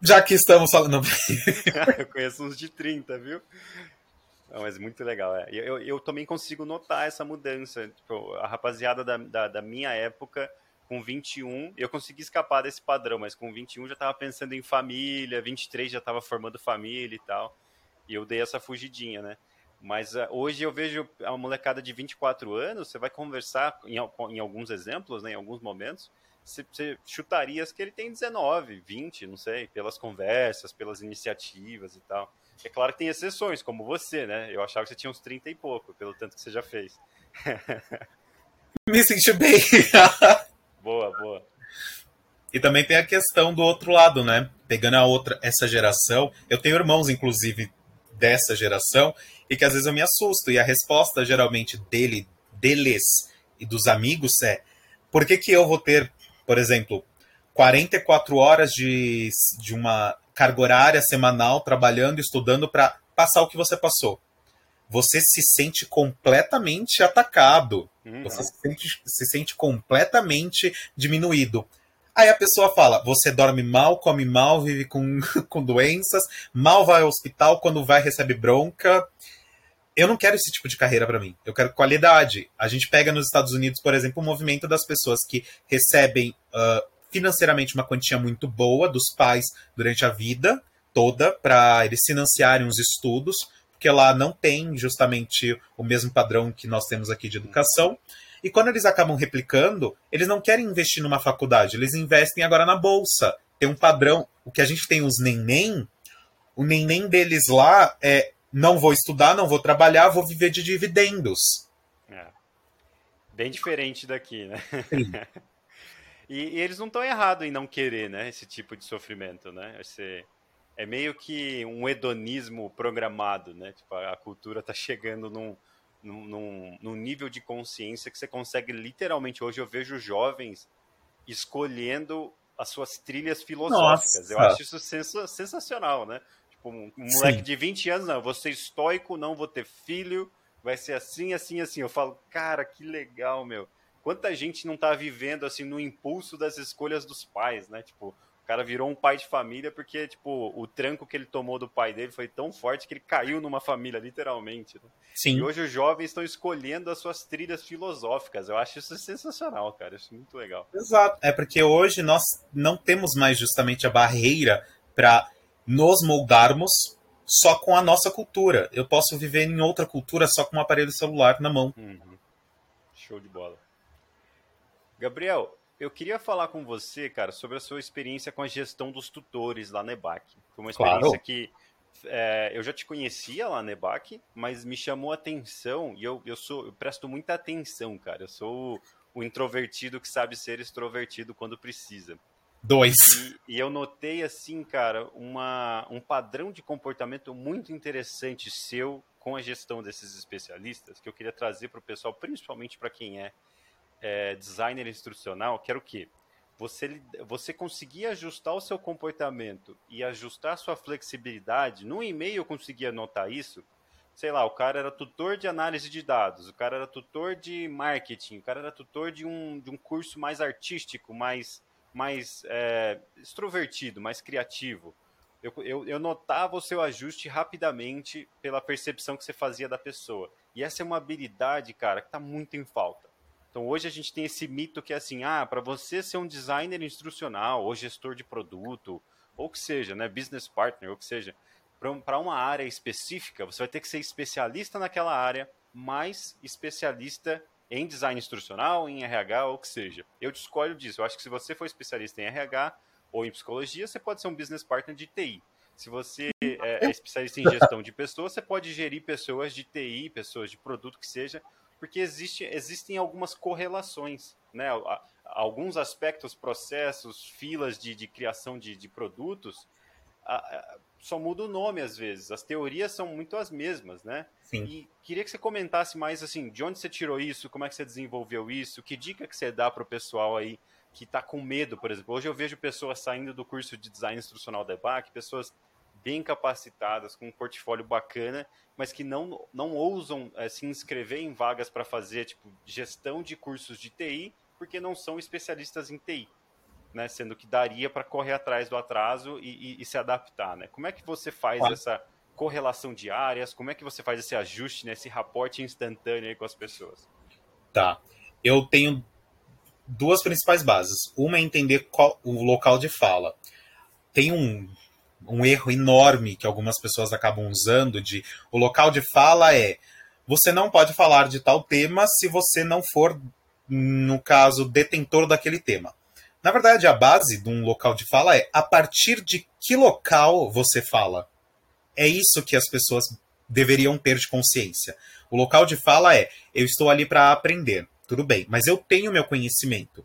já que estamos falando. eu conheço uns de 30, viu? Não, mas muito legal. É. Eu, eu também consigo notar essa mudança. Tipo, a rapaziada da, da, da, minha época, com 21, eu consegui escapar desse padrão, mas com 21 já estava pensando em família, 23 já estava formando família e tal. E eu dei essa fugidinha, né? Mas uh, hoje eu vejo a molecada de 24 anos, você vai conversar em, em alguns exemplos, né, em alguns momentos, você chutarias que ele tem 19, 20, não sei, pelas conversas, pelas iniciativas e tal. É claro que tem exceções, como você, né? Eu achava que você tinha uns 30 e pouco, pelo tanto que você já fez. Me senti bem. boa, boa. E também tem a questão do outro lado, né? Pegando a outra, essa geração. Eu tenho irmãos, inclusive, dessa geração, e que às vezes eu me assusto. E a resposta, geralmente, dele deles e dos amigos é por que, que eu vou ter, por exemplo, 44 horas de, de uma carga horária semanal trabalhando, estudando para passar o que você passou? Você se sente completamente atacado. Uhum. Você se sente, se sente completamente diminuído. Aí a pessoa fala: você dorme mal, come mal, vive com, com doenças, mal vai ao hospital, quando vai recebe bronca. Eu não quero esse tipo de carreira para mim. Eu quero qualidade. A gente pega nos Estados Unidos, por exemplo, o movimento das pessoas que recebem uh, financeiramente uma quantia muito boa dos pais durante a vida toda para eles financiarem os estudos, porque lá não tem justamente o mesmo padrão que nós temos aqui de educação. E quando eles acabam replicando, eles não querem investir numa faculdade, eles investem agora na bolsa. Tem um padrão. O que a gente tem os neném, o neném deles lá é não vou estudar, não vou trabalhar, vou viver de dividendos. É. Bem diferente daqui, né? e, e, eles não estão errados em não querer, né? Esse tipo de sofrimento, né? Esse, é meio que um hedonismo programado, né? Tipo, a, a cultura está chegando num, num, num, nível de consciência que você consegue literalmente. Hoje eu vejo jovens escolhendo as suas trilhas filosóficas. Nossa. Eu acho isso sensacional, né? Tipo, um, moleque de 20 anos, não, vou ser estoico, não vou ter filho, vai ser assim, assim, assim. Eu falo, cara, que legal, meu. Quanta gente não tá vivendo assim no impulso das escolhas dos pais, né? Tipo, o cara virou um pai de família porque, tipo, o tranco que ele tomou do pai dele foi tão forte que ele caiu numa família, literalmente. Né? Sim. E hoje os jovens estão escolhendo as suas trilhas filosóficas. Eu acho isso sensacional, cara. Isso muito legal. Exato. É porque hoje nós não temos mais justamente a barreira para nos moldarmos só com a nossa cultura. Eu posso viver em outra cultura só com um aparelho celular na mão. Uhum. Show de bola. Gabriel, eu queria falar com você, cara, sobre a sua experiência com a gestão dos tutores lá na EBAC. Foi uma experiência claro. que é, eu já te conhecia lá na EBAC, mas me chamou a atenção e eu, eu, sou, eu presto muita atenção, cara. Eu sou o, o introvertido que sabe ser extrovertido quando precisa. Dois. E, e, eu notei, assim, cara, uma, um padrão de comportamento muito interessante seu com a gestão desses especialistas que eu queria trazer para o pessoal, principalmente para quem é é, designer instrucional, que era o quê? Você, você conseguia ajustar o seu comportamento e ajustar a sua flexibilidade. No e-mail eu conseguia notar isso. Sei lá, o cara era tutor de análise de dados, o cara era tutor de marketing, o cara era tutor de um, de um curso mais artístico, mais, mais é, extrovertido, mais criativo. Eu, eu, eu, notava o seu ajuste rapidamente pela percepção que você fazia da pessoa. E essa é uma habilidade, cara, que está muito em falta. Então hoje a gente tem esse mito que é assim, ah, para você ser um designer instrucional ou gestor de produto, ou que seja, né, business partner, ou que seja, para uma área específica, você vai ter que ser especialista naquela área, mais especialista em design instrucional, em RH, ou que seja. Eu discordo disso. Eu acho que se você for especialista em RH ou em psicologia, você pode ser um business partner de TI. Se você é, é especialista em gestão de pessoas, você pode gerir pessoas de TI, pessoas de produto que seja, porque existe, existem algumas correlações, né? Alguns aspectos, processos, filas de, de criação de, de produtos, a, a, só muda o nome às vezes. As teorias são muito as mesmas, né? Sim. E queria que você comentasse mais assim, de onde você tirou isso, como é que você desenvolveu isso, que dica que você dá para o pessoal aí que está com medo, por exemplo. Hoje eu vejo pessoas saindo do curso de design instrucional da EBAC, pessoas bem capacitadas, com um portfólio bacana, mas que não, não ousam é, se inscrever em vagas para fazer tipo, gestão de cursos de TI, porque não são especialistas em TI. Né, sendo que daria para correr atrás do atraso e, e, e, se adaptar. Né? Como é que você faz essa correlação de áreas? Como é que você faz esse ajuste, né, esse raporte instantâneo com as pessoas? Tá. Eu tenho duas principais bases. Uma é entender qual, o local de fala. Tem um um erro enorme que algumas pessoas acabam usando de o local de fala é você não pode falar de tal tema se você não for, no caso, detentor daquele tema. Na verdade, a base de um local de fala é a partir de que local você fala. É isso que as pessoas deveriam ter de consciência. O local de fala é eu estou ali para aprender. Tudo bem, mas eu tenho meu conhecimento.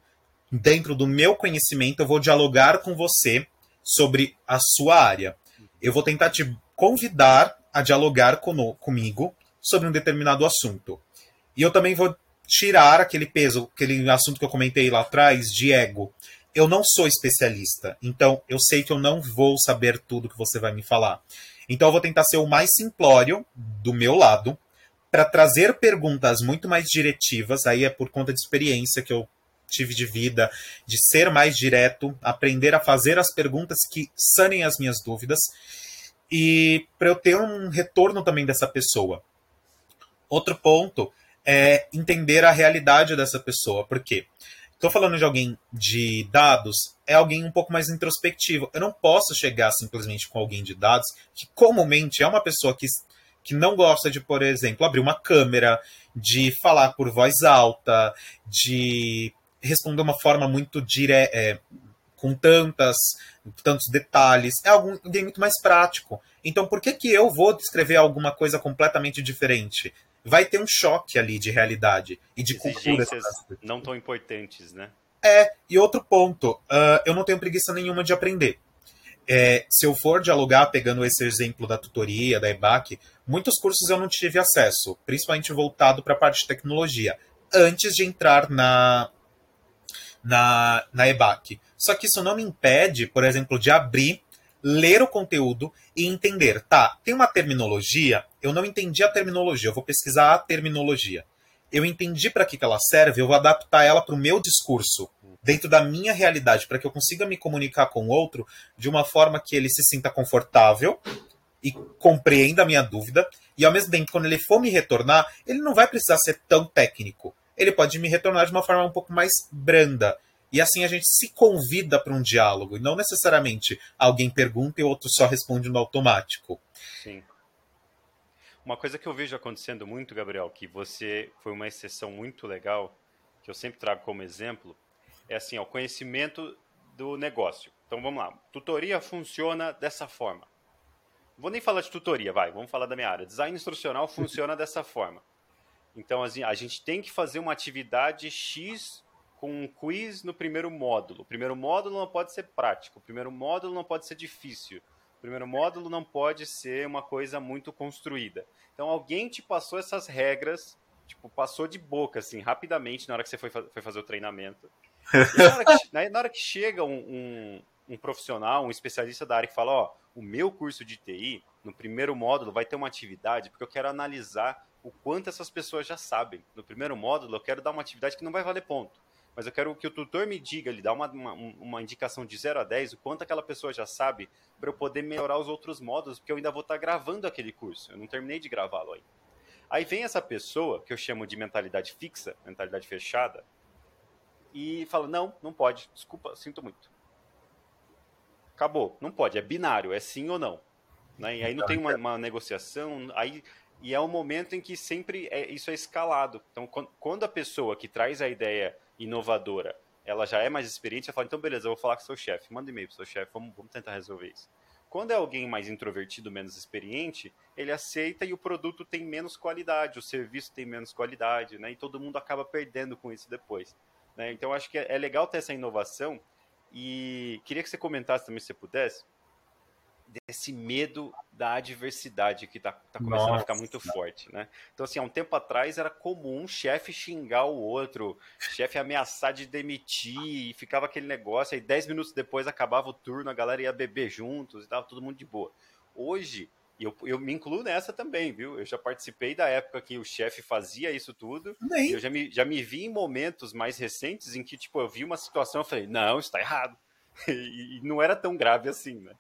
Dentro do meu conhecimento, eu vou dialogar com você sobre a sua área. Eu vou tentar te convidar a dialogar comigo sobre um determinado assunto. E eu também vou tirar aquele peso, aquele assunto que eu comentei lá atrás, de ego. Eu não sou especialista, então eu sei que eu não vou saber tudo que você vai me falar. Então eu vou tentar ser o mais simplório do meu lado, para trazer perguntas muito mais diretivas, aí é por conta de experiência que eu tive de vida, de ser mais direto, aprender a fazer as perguntas que sanem as minhas dúvidas e para eu ter um retorno também dessa pessoa. Outro ponto é entender a realidade dessa pessoa, porque estou falando de alguém de dados, é alguém um pouco mais introspectivo. Eu não posso chegar simplesmente com alguém de dados que comumente é uma pessoa que, que não gosta de, por exemplo, abrir uma câmera, de falar por voz alta, de responder uma forma muito direta, é, com tantas, tantos detalhes. É alguém muito mais prático. Então, por que, que eu vou descrever alguma coisa completamente diferente? Vai ter um choque ali de realidade e de cultura. não tão importantes, né? É, e outro ponto, uh, eu não tenho preguiça nenhuma de aprender. É, se eu for dialogar, pegando esse exemplo da tutoria, da EBAC, muitos cursos eu não tive acesso, principalmente voltado para a parte de tecnologia, antes de entrar na, na, na EBAC. Só que isso não me impede, por exemplo, de abrir, ler o conteúdo e entender. Tá, tem uma terminologia, eu não entendi a terminologia, eu vou pesquisar a terminologia. Eu entendi para que, que ela serve, eu vou adaptar ela para o meu discurso, dentro da minha realidade, para que eu consiga me comunicar com o outro de uma forma que ele se sinta confortável e compreenda a minha dúvida, e ao mesmo tempo, quando ele for me retornar, ele não vai precisar ser tão técnico ele pode me retornar de uma forma um pouco mais branda. E assim a gente se convida para um diálogo, e não necessariamente alguém pergunta e o outro só responde no automático. Sim. Uma coisa que eu vejo acontecendo muito, Gabriel, que você foi uma exceção muito legal, que eu sempre trago como exemplo, é assim, o conhecimento do negócio. Então vamos lá. Tutoria funciona dessa forma. Vou nem falar de tutoria, vai, vamos falar da minha área. Design instrucional funciona dessa forma. Então, assim, a gente tem que fazer uma atividade X com um quiz no primeiro módulo. O primeiro módulo não pode ser prático, o primeiro módulo não pode ser difícil, o primeiro módulo não pode ser uma coisa muito construída. Então, alguém te passou essas regras, tipo, passou de boca, assim, rapidamente na hora que você foi, foi fazer o treinamento. Na hora, que, na, hora que, chega um, um, um, profissional, um especialista da área que fala, ó, o meu curso de TI, no primeiro módulo, vai ter uma atividade, porque eu quero analisar o quanto essas pessoas já sabem. No primeiro módulo, eu quero dar uma atividade que não vai valer ponto. Mas eu quero que o tutor me diga, ele dá uma, uma, uma indicação de 0 a 10, o quanto aquela pessoa já sabe, para eu poder melhorar os outros módulos, porque eu ainda vou estar tá gravando aquele curso. Eu não terminei de gravá-lo aí. Aí vem essa pessoa, que eu chamo de mentalidade fixa, mentalidade fechada, e fala: não, não pode, desculpa, sinto muito. Acabou, não pode, é binário, é sim ou não. Né? E aí não tem uma, uma negociação, aí e é um momento em que sempre é, isso é escalado. Então, quando a pessoa que traz a ideia inovadora, ela já é mais experiente, ela fala, então beleza, eu vou falar com o seu chefe, manda e-mail pro seu chefe, vamos, vamos tentar resolver isso. Quando é alguém mais introvertido, menos experiente, ele aceita e o produto tem menos qualidade, o serviço tem menos qualidade, né? E todo mundo acaba perdendo com isso depois. Né? Então, acho que é, é legal ter essa inovação e queria que você comentasse também, se você pudesse, desse medo da adversidade que está tá começando Nossa. a ficar muito forte, né? Então, assim, há um tempo atrás era comum chefe xingar o outro, chefe ameaçar de demitir, e ficava aquele negócio, aí dez minutos depois acabava o turno, a galera ia beber juntos e tava todo mundo de boa. Hoje, e eu, eu me incluo nessa também, viu? Eu já participei da época que o chefe fazia isso tudo. Eu já me, já me vi em momentos mais recentes em que, tipo, eu vi uma situação e falei, não, está errado. e, e não era tão grave assim, né?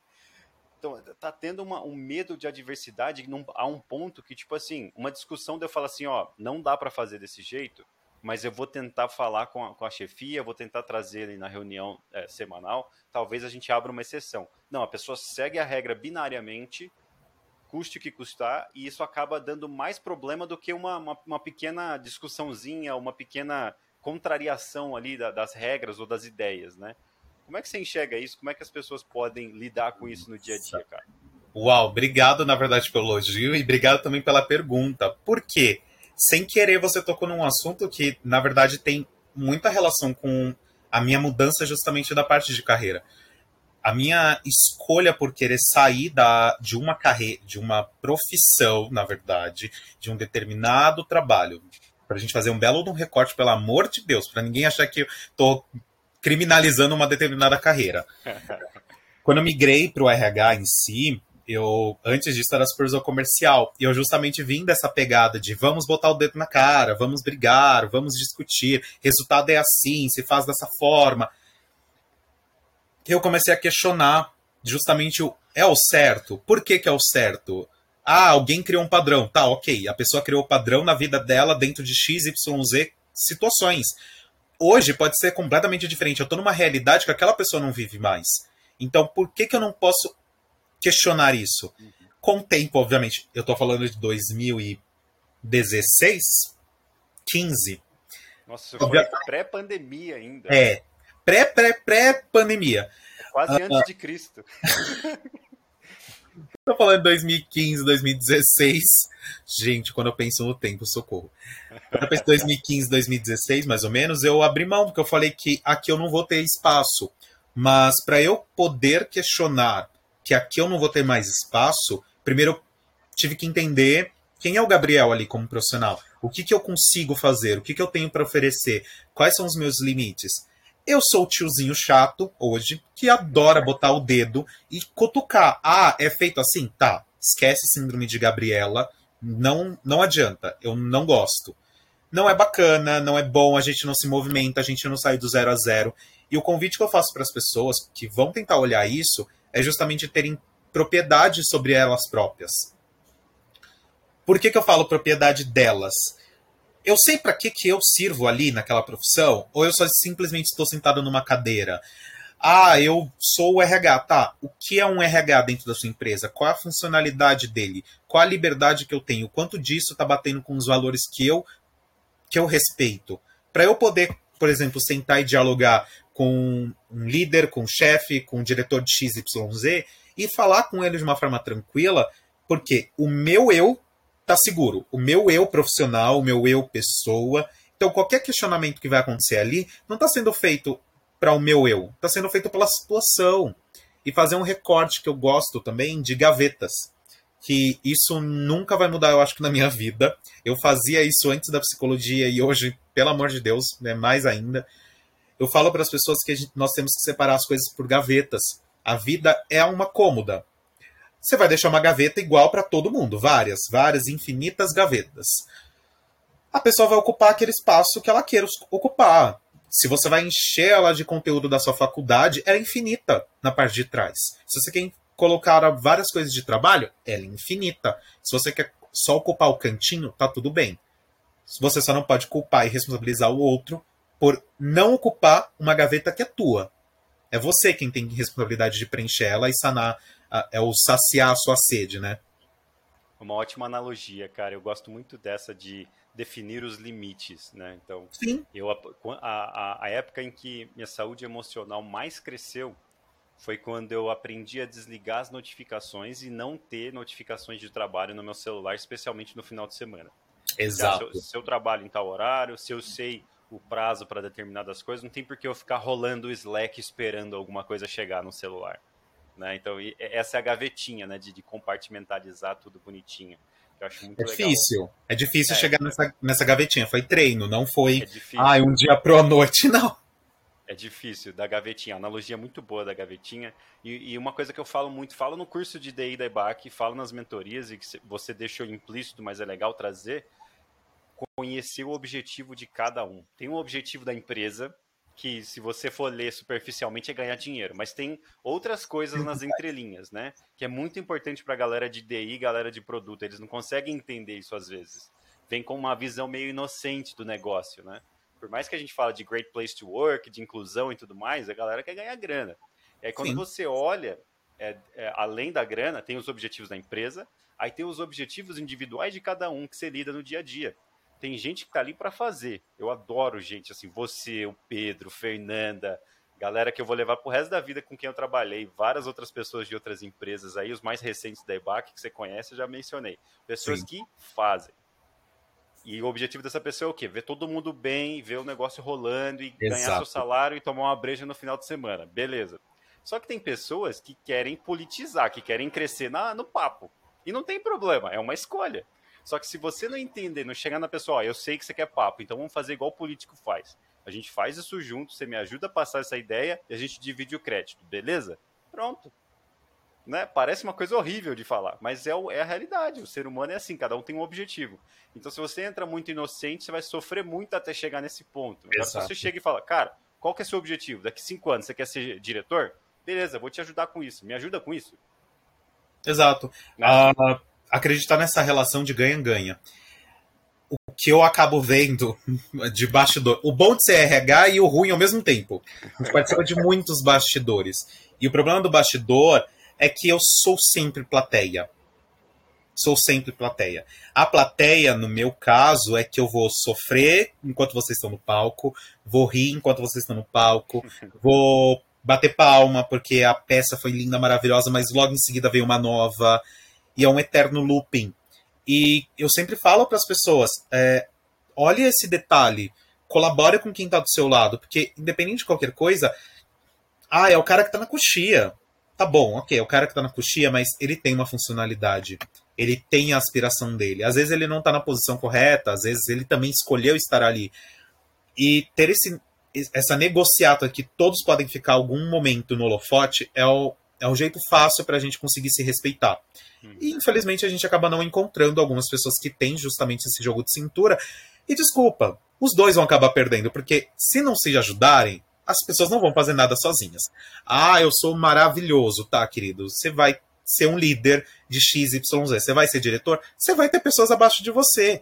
Então, tá tendo uma, um medo de adversidade num, a um ponto que, tipo assim, uma discussão de eu falar assim, ó, não dá para fazer desse jeito, mas eu vou tentar falar com a, com a chefia, vou tentar trazer ele na reunião é, semanal, talvez a gente abra uma exceção. Não, a pessoa segue a regra binariamente, custe o que custar, e isso acaba dando mais problema do que uma, uma, uma pequena discussãozinha, uma pequena contrariação ali da, das regras ou das ideias, né? Como é que você enxerga isso? Como é que as pessoas podem lidar com isso no dia a dia, cara? Uau, obrigado, na verdade, pelo elogio e obrigado também pela pergunta. Por quê? Sem querer, você tocou num assunto que, na verdade, tem muita relação com a minha mudança justamente da parte de carreira. A minha escolha por querer sair da, de uma carreira, de uma profissão, na verdade, de um determinado trabalho, Pra gente fazer um belo de um recorte, pelo amor de Deus, para ninguém achar que eu tô criminalizando uma determinada carreira. Quando eu migrei para o RH em si, eu antes disso era supervisor comercial e eu justamente vim dessa pegada de vamos botar o dedo na cara, vamos brigar, vamos discutir, resultado é assim, se faz dessa forma. Eu comecei a questionar justamente o é o certo. Por que, que é o certo? Ah, alguém criou um padrão. Tá, ok. A pessoa criou o padrão na vida dela dentro de XYZ situações. Hoje pode ser completamente diferente. Eu estou numa realidade que aquela pessoa não vive mais. Então, por que, que eu não posso questionar isso? Com o tempo, obviamente. Eu estou falando de 2016, 15. Nossa, foi pré-pandemia ainda. É, pré-pré-pré-pandemia. Quase uh, antes de Cristo. Tô falando de 2015, 2016. Gente, quando eu penso no tempo, socorro. Quando eu penso em 2015, 2016, mais ou menos, eu abri mão, porque eu falei que aqui eu não vou ter espaço. Mas para eu poder questionar que aqui eu não vou ter mais espaço, primeiro eu tive que entender quem é o Gabriel ali como profissional. O que, que eu consigo fazer? O que, que eu tenho para oferecer? Quais são os meus limites? Eu sou o tiozinho chato hoje que adora botar o dedo e cutucar. Ah, é feito assim? Tá. Esquece síndrome de Gabriela. Não, não adianta. Eu não gosto. Não é bacana, não é bom, a gente não se movimenta, a gente não sai do zero a zero. E o convite que eu faço para as pessoas que vão tentar olhar isso é justamente terem propriedade sobre elas próprias. Por que, que eu falo propriedade delas? Eu sei para que, que eu sirvo ali naquela profissão, ou eu só simplesmente estou sentado numa cadeira. Ah, eu sou o RH, tá? O que é um RH dentro da sua empresa? Qual a funcionalidade dele? Qual a liberdade que eu tenho? Quanto disso está batendo com os valores que eu que eu respeito? Para eu poder, por exemplo, sentar e dialogar com um líder, com um chefe, com um diretor de XYZ e falar com ele de uma forma tranquila, porque o meu eu tá seguro. O meu eu profissional, o meu eu pessoa. Então, qualquer questionamento que vai acontecer ali não está sendo feito para o meu eu, está sendo feito pela situação. E fazer um recorte que eu gosto também de gavetas. Que isso nunca vai mudar, eu acho que na minha vida. Eu fazia isso antes da psicologia e hoje, pelo amor de Deus, é mais ainda. Eu falo para as pessoas que gente, nós temos que separar as coisas por gavetas. A vida é uma cômoda você vai deixar uma gaveta igual para todo mundo, várias, várias infinitas gavetas. A pessoa vai ocupar aquele espaço que ela queira ocupar. Se você vai encher ela de conteúdo da sua faculdade, ela é infinita na parte de trás. Se você quer colocar várias coisas de trabalho, ela é infinita. Se você quer só ocupar o cantinho, tá tudo bem. Você só não pode culpar e responsabilizar o outro por não ocupar uma gaveta que é tua. É você quem tem responsabilidade de preencher ela e sanar é o saciar a sua sede, né? Uma ótima analogia, cara. Eu gosto muito dessa de definir os limites, né? Então, Sim. eu a, a, a época em que minha saúde emocional mais cresceu foi quando eu aprendi a desligar as notificações e não ter notificações de trabalho no meu celular, especialmente no final de semana. Exato. Se eu, se eu trabalho em tal horário, se eu sei o prazo para determinadas coisas, não tem por que eu ficar rolando o Slack esperando alguma coisa chegar no celular. Né? Então, essa é a gavetinha, né? De, de compartimentalizar tudo bonitinho. Eu acho muito é legal. difícil. É difícil é, chegar nessa, nessa gavetinha. Foi treino, não foi. É ah, um dia pro noite, não. É difícil, da gavetinha. A analogia é muito boa da gavetinha. E, e, uma coisa que eu falo muito, falo no curso de DI da EBAC, falo nas mentorias, e que você deixou implícito, mas é legal trazer, conhecer o objetivo de cada um. Tem um objetivo da empresa, que se você for ler superficialmente é ganhar dinheiro, mas tem outras coisas nas entrelinhas, né? Que é muito importante para a galera de DI, galera de produto, eles não conseguem entender isso às vezes. Vem com uma visão meio inocente do negócio, né? Por mais que a gente fala de great place to work, de inclusão e tudo mais, a galera quer ganhar grana. E aí quando Sim. você olha é, é, além da grana, tem os objetivos da empresa, aí tem os objetivos individuais de cada um que você lida no dia a dia tem gente que tá ali para fazer. Eu adoro gente assim, você, o Pedro, Fernanda, galera que eu vou levar pro resto da vida com quem eu trabalhei, várias outras pessoas de outras empresas aí, os mais recentes da EBAC que você conhece, eu já mencionei. Pessoas Sim. que fazem. E o objetivo dessa pessoa é o quê? Ver todo mundo bem, ver o negócio rolando e Exato. ganhar seu salário e tomar uma breja no final de semana. Beleza. Só que tem pessoas que querem politizar, que querem crescer na, no papo. E não tem problema, é uma escolha. Só que se você não entender, não chegar na pessoa, ó, eu sei que você quer papo, então vamos fazer igual o político faz. A gente faz isso junto, você me ajuda a passar essa ideia e a gente divide o crédito, beleza? Pronto. Né? Parece uma coisa horrível de falar, mas é, o, é a realidade. O ser humano é assim, cada um tem um objetivo. Então, se você entra muito inocente, você vai sofrer muito até chegar nesse ponto. Agora, se você chega e fala, cara, qual que é o seu objetivo? Daqui cinco anos você quer ser diretor? Beleza, vou te ajudar com isso. Me ajuda com isso. Exato. Uh, acreditar nessa relação de ganha-ganha. O que eu acabo vendo de bastidor. O bom de ser RH e o ruim ao mesmo tempo. A gente participa de muitos bastidores. E o problema do bastidor é que eu sou sempre plateia. Sou sempre plateia. A plateia, no meu caso, é que eu vou sofrer enquanto vocês estão no palco, vou rir enquanto vocês estão no palco, vou bater palma porque a peça foi linda, maravilhosa, mas logo em seguida veio uma nova e é um eterno looping. E eu sempre falo para as pessoas: é, olhe esse detalhe, colabore com quem está do seu lado, porque independente de qualquer coisa, ah, é o cara que está na coxia. Tá bom, ok, é o cara que está na coxia, mas ele tem uma funcionalidade. Ele tem a aspiração dele. Às vezes ele não está na posição correta, às vezes ele também escolheu estar ali. E ter esse, essa negociata que todos podem ficar algum momento no holofote é o, é um jeito fácil para a gente conseguir se respeitar. E infelizmente a gente acaba não encontrando algumas pessoas que têm justamente esse jogo de cintura. E desculpa, os dois vão acabar perdendo, porque se não se ajudarem, as pessoas não vão fazer nada sozinhas. Ah, eu sou maravilhoso, tá, querido? Você vai ser um líder de XYZ, você vai ser diretor, você vai ter pessoas abaixo de você.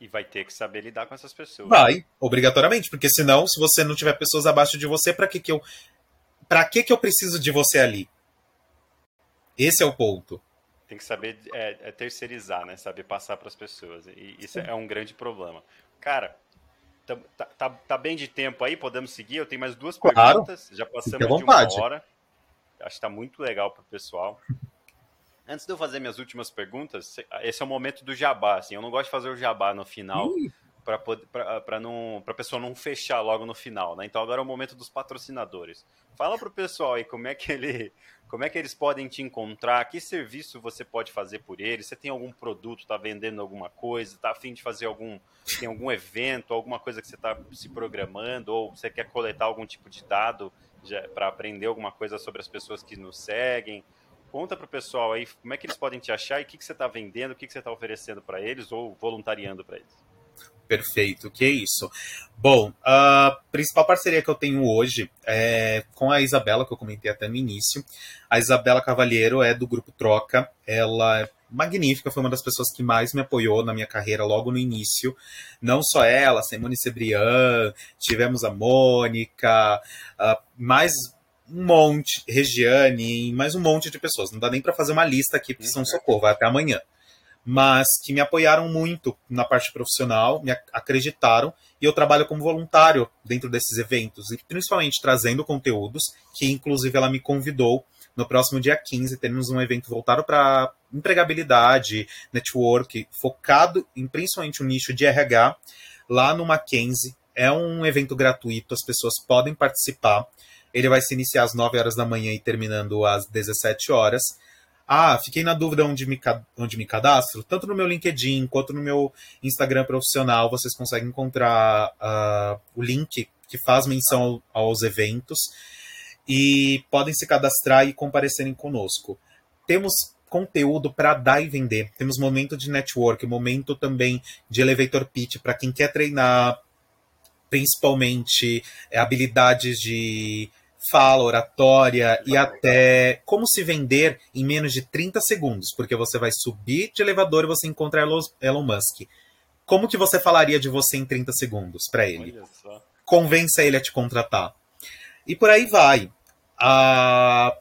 E vai ter que saber lidar com essas pessoas. Vai, obrigatoriamente, porque senão, se você não tiver pessoas abaixo de você, para que que eu para que que eu preciso de você ali? Esse é o ponto. Tem que saber é, é terceirizar, né? Saber passar para as pessoas. E isso é um grande problema. Cara, tá, tá, tá, tá, bem de tempo aí, podemos seguir. Eu tenho mais duas claro. perguntas. Já passamos de uma hora. Acho que está muito legal para o pessoal. Antes de eu fazer minhas últimas perguntas, esse é o momento do jabá. Assim, eu não gosto de fazer o jabá no final. Para não para pessoa não fechar logo no final, né? Então agora é o momento dos patrocinadores. Fala para o pessoal aí como é que ele como é que eles podem te encontrar, que serviço você pode fazer por eles, você tem algum produto, está vendendo alguma coisa, está afim de fazer algum tem algum evento, alguma coisa que você está se programando ou você quer coletar algum tipo de dado para aprender alguma coisa sobre as pessoas que nos seguem. Conta para o pessoal aí como é que eles podem te achar e o que, que você está vendendo, o que, que você está oferecendo para eles ou voluntariando para eles. Perfeito, que é isso. Bom, a principal parceria que eu tenho hoje é com a Isabela, que eu comentei até no início. A Isabela Cavalheiro é do grupo Troca. Ela é magnífica, foi uma das pessoas que mais me apoiou na minha carreira logo no início. Não só ela, Simone Sebrian, tivemos a Mônica, mais um monte, Regiane, mais um monte de pessoas. Não dá nem para fazer uma lista aqui, porque são socorro, vai até amanhã mas que me apoiaram muito na parte profissional, me acreditaram, e eu trabalho como voluntário dentro desses eventos, e principalmente trazendo conteúdos, que inclusive ela me convidou no próximo dia 15, temos um evento voltado para empregabilidade, network, focado em principalmente o nicho de RH, lá no Mackenzie. É um evento gratuito, as pessoas podem participar. Ele vai se iniciar às 9 horas da manhã e terminando às 17 horas. Ah, fiquei na dúvida onde me, onde me cadastro. Tanto no meu LinkedIn quanto no meu Instagram profissional, vocês conseguem encontrar uh, o link que faz menção aos eventos e podem se cadastrar e comparecerem conosco. Temos conteúdo para dar e vender. Temos momento de network, momento também de elevator pitch para quem quer treinar principalmente é, habilidades de fala, oratória e até como se vender em menos de 30 segundos, porque você vai subir de elevador e você encontra Elon Musk. Como que você falaria de você em 30 segundos para ele? Convença ele a te contratar. E por aí vai. Ah,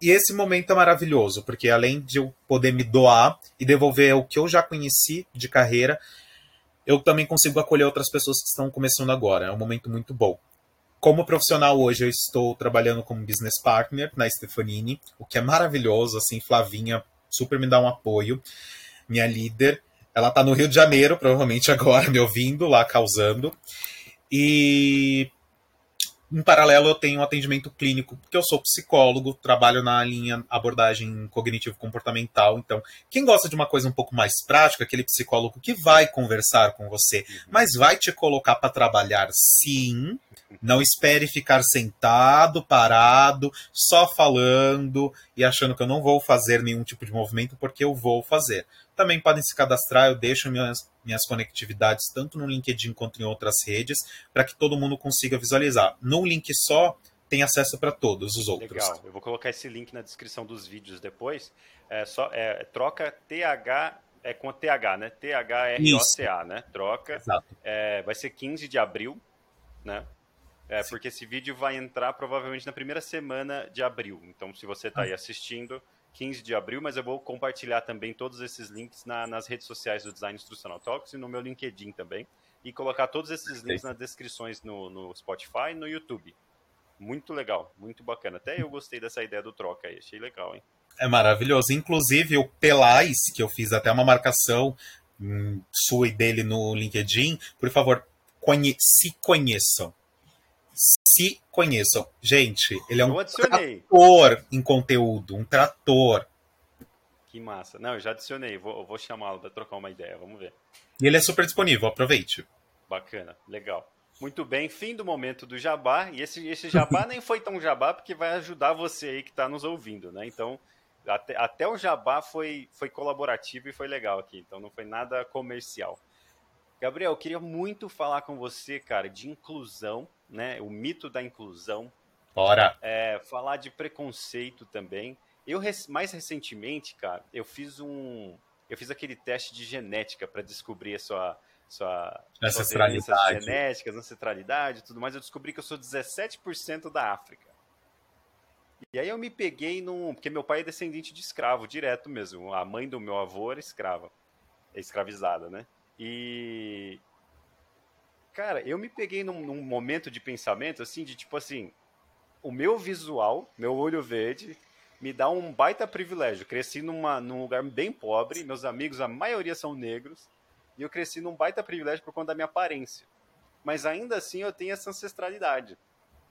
e esse momento é maravilhoso, porque além de eu poder me doar e devolver o que eu já conheci de carreira, eu também consigo acolher outras pessoas que estão começando agora. É um momento muito bom. Como profissional hoje, eu estou trabalhando como business partner na Stefanini, o que é maravilhoso, assim, Flavinha super me dá um apoio. Minha líder, ela está no Rio de Janeiro, provavelmente agora me ouvindo lá causando. E em paralelo, eu tenho um atendimento clínico, porque eu sou psicólogo, trabalho na linha abordagem cognitivo-comportamental. Então, quem gosta de uma coisa um pouco mais prática, aquele psicólogo que vai conversar com você, uhum. mas vai te colocar para trabalhar sim. Não espere ficar sentado, parado, só falando e achando que eu não vou fazer nenhum tipo de movimento, porque eu vou fazer. Também podem se cadastrar, eu deixo minhas, minhas conectividades tanto no LinkedIn quanto em outras redes, para que todo mundo consiga visualizar. Num link só, tem acesso para todos os outros. Legal, eu vou colocar esse link na descrição dos vídeos depois. É só é, troca TH é com TH, né? T-H-R-O-C-A, né? Troca. É, vai ser 15 de abril, né? É, porque esse vídeo vai entrar provavelmente na primeira semana de abril. Então, se você está aí ah. assistindo, 15 de abril, mas eu vou compartilhar também todos esses links na, nas redes sociais do Design Instrucional Talks e no meu LinkedIn também. E colocar todos esses links nas descrições no, no Spotify e no YouTube. Muito legal, muito bacana. Até eu gostei dessa ideia do troca aí, achei legal, hein? É maravilhoso. Inclusive, o Pelais, que eu fiz até uma marcação hum, sua e dele no LinkedIn, por favor, conhe se conheçam se conheçam. Gente, ele é um trator em conteúdo, um trator. Que massa. Não, eu já adicionei, vou, vou chamá-lo para trocar uma ideia, vamos ver. E ele é super disponível, aproveite. Bacana, legal. Muito bem, fim do momento do jabá. E esse, esse jabá nem foi tão jabá porque vai ajudar você aí que está nos ouvindo, né? Então, até, até o jabá foi, foi colaborativo e foi legal aqui. Então, não foi nada comercial. Gabriel, eu queria muito falar com você, cara, de inclusão né? O mito da inclusão. Bora! É, falar de preconceito também. Eu, mais recentemente, cara, eu fiz um. Eu fiz aquele teste de genética para descobrir a sua, sua ancestralidade. genéticas, ancestralidade e tudo mais. Eu descobri que eu sou 17% da África. E aí eu me peguei num. Porque meu pai é descendente de escravo, direto mesmo. A mãe do meu avô era escrava. É escravizada, né? E, Cara, eu me peguei num, num, momento de pensamento, assim, de tipo assim, o meu visual, meu olho verde, me dá um baita privilégio. Cresci numa, num lugar bem pobre, meus amigos, a maioria são negros, e eu cresci num baita privilégio por conta da minha aparência. Mas ainda assim eu tenho essa ancestralidade.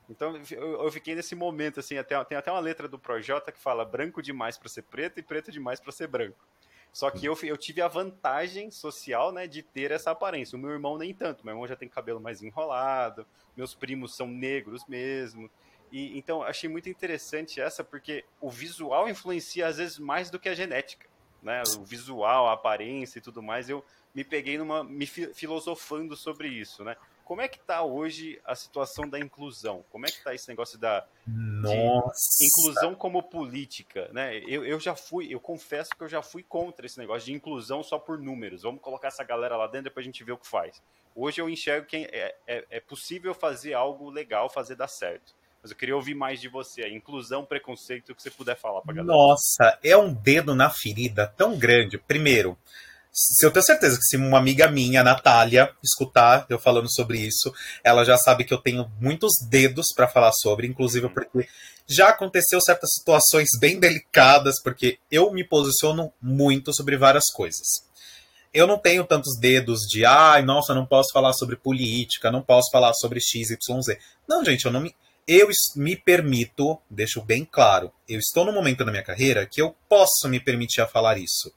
Então eu, eu fiquei nesse momento, assim, até, tem até uma letra do Projota que fala branco demais para ser preto e preto demais para ser branco. Só que eu, eu tive a vantagem social, né, de ter essa aparência. O meu irmão nem tanto. Meu irmão já tem cabelo mais enrolado. Meus primos são negros mesmo. E então achei muito interessante essa porque o visual influencia às vezes mais do que a genética, né? O visual, a aparência e tudo mais. Eu me peguei numa me filosofando sobre isso, né? Como é que está hoje a situação da inclusão? Como é que está esse negócio da inclusão como política? Né? Eu, eu já fui, eu confesso que eu já fui contra esse negócio de inclusão só por números. Vamos colocar essa galera lá dentro, depois a gente vê o que faz. Hoje eu enxergo que é, é, é possível fazer algo legal, fazer dar certo. Mas eu queria ouvir mais de você, inclusão, preconceito, o que você puder falar para galera. Nossa, é um dedo na ferida tão grande. Primeiro, se eu tenho certeza que se uma amiga minha, a Natália, escutar eu falando sobre isso, ela já sabe que eu tenho muitos dedos para falar sobre, inclusive porque já aconteceu certas situações bem delicadas, porque eu me posiciono muito sobre várias coisas. Eu não tenho tantos dedos de, ai, ah, nossa, não posso falar sobre política, não posso falar sobre XYZ. Não, gente, eu não me. Eu me permito, deixo bem claro, eu estou no momento da minha carreira que eu posso me permitir a falar isso.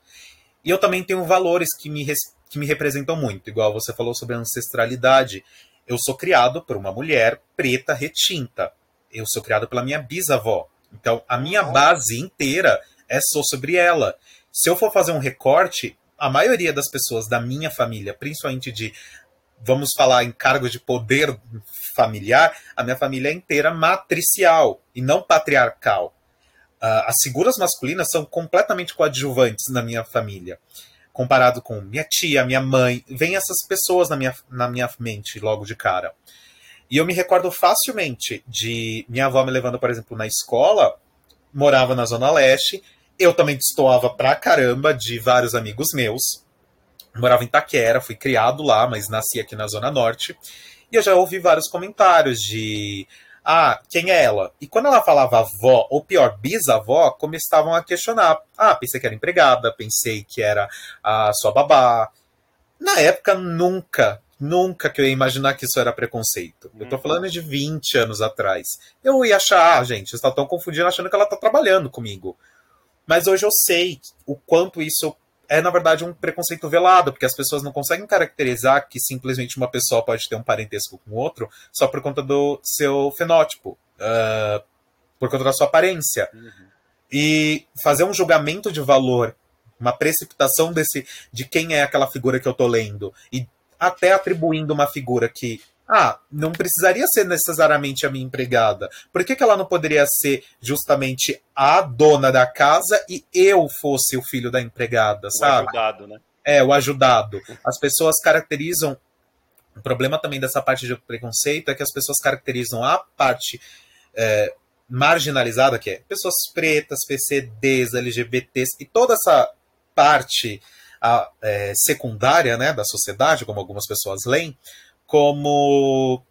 E eu também tenho valores que me, que me representam muito, igual você falou sobre ancestralidade. Eu sou criado por uma mulher preta retinta. Eu sou criado pela minha bisavó. Então, a minha base inteira é só sobre ela. Se eu for fazer um recorte, a maioria das pessoas da minha família, principalmente de, vamos falar em cargo de poder familiar, a minha família é inteira matricial e não patriarcal. Uh, as figuras masculinas são completamente coadjuvantes na minha família. Comparado com minha tia, minha mãe, vem essas pessoas na minha, na minha mente logo de cara. E eu me recordo facilmente de minha avó me levando, por exemplo, na escola, morava na Zona Leste, eu também destoava pra caramba de vários amigos meus. Morava em Taquera, fui criado lá, mas nasci aqui na Zona Norte. E eu já ouvi vários comentários de ah, quem é ela? E quando ela falava avó, ou pior, bisavó, começavam a questionar. Ah, pensei que era empregada, pensei que era a sua babá. Na época, nunca Nunca que eu ia imaginar que isso era preconceito. Eu tô uhum. falando de 20 anos atrás. Eu ia achar, ah, gente, vocês estão confundindo achando que ela tá trabalhando comigo. Mas hoje eu sei o quanto isso é, na verdade, um preconceito velado, porque as pessoas não conseguem caracterizar que simplesmente uma pessoa pode ter um parentesco com outro só por conta do seu fenótipo, uh, por conta da sua aparência. Uhum. E fazer um julgamento de valor, uma precipitação desse de quem é aquela figura que eu tô lendo, e até atribuindo uma figura que ah, não precisaria ser necessariamente a minha empregada. Por que, que ela não poderia ser justamente a dona da casa e eu fosse o filho da empregada, sabe? O ajudado, né? É, o ajudado. As pessoas caracterizam. O problema também dessa parte de preconceito é que as pessoas caracterizam a parte é, marginalizada, que é pessoas pretas, PCDs, LGBTs, e toda essa parte a, é, secundária né, da sociedade, como algumas pessoas leem, como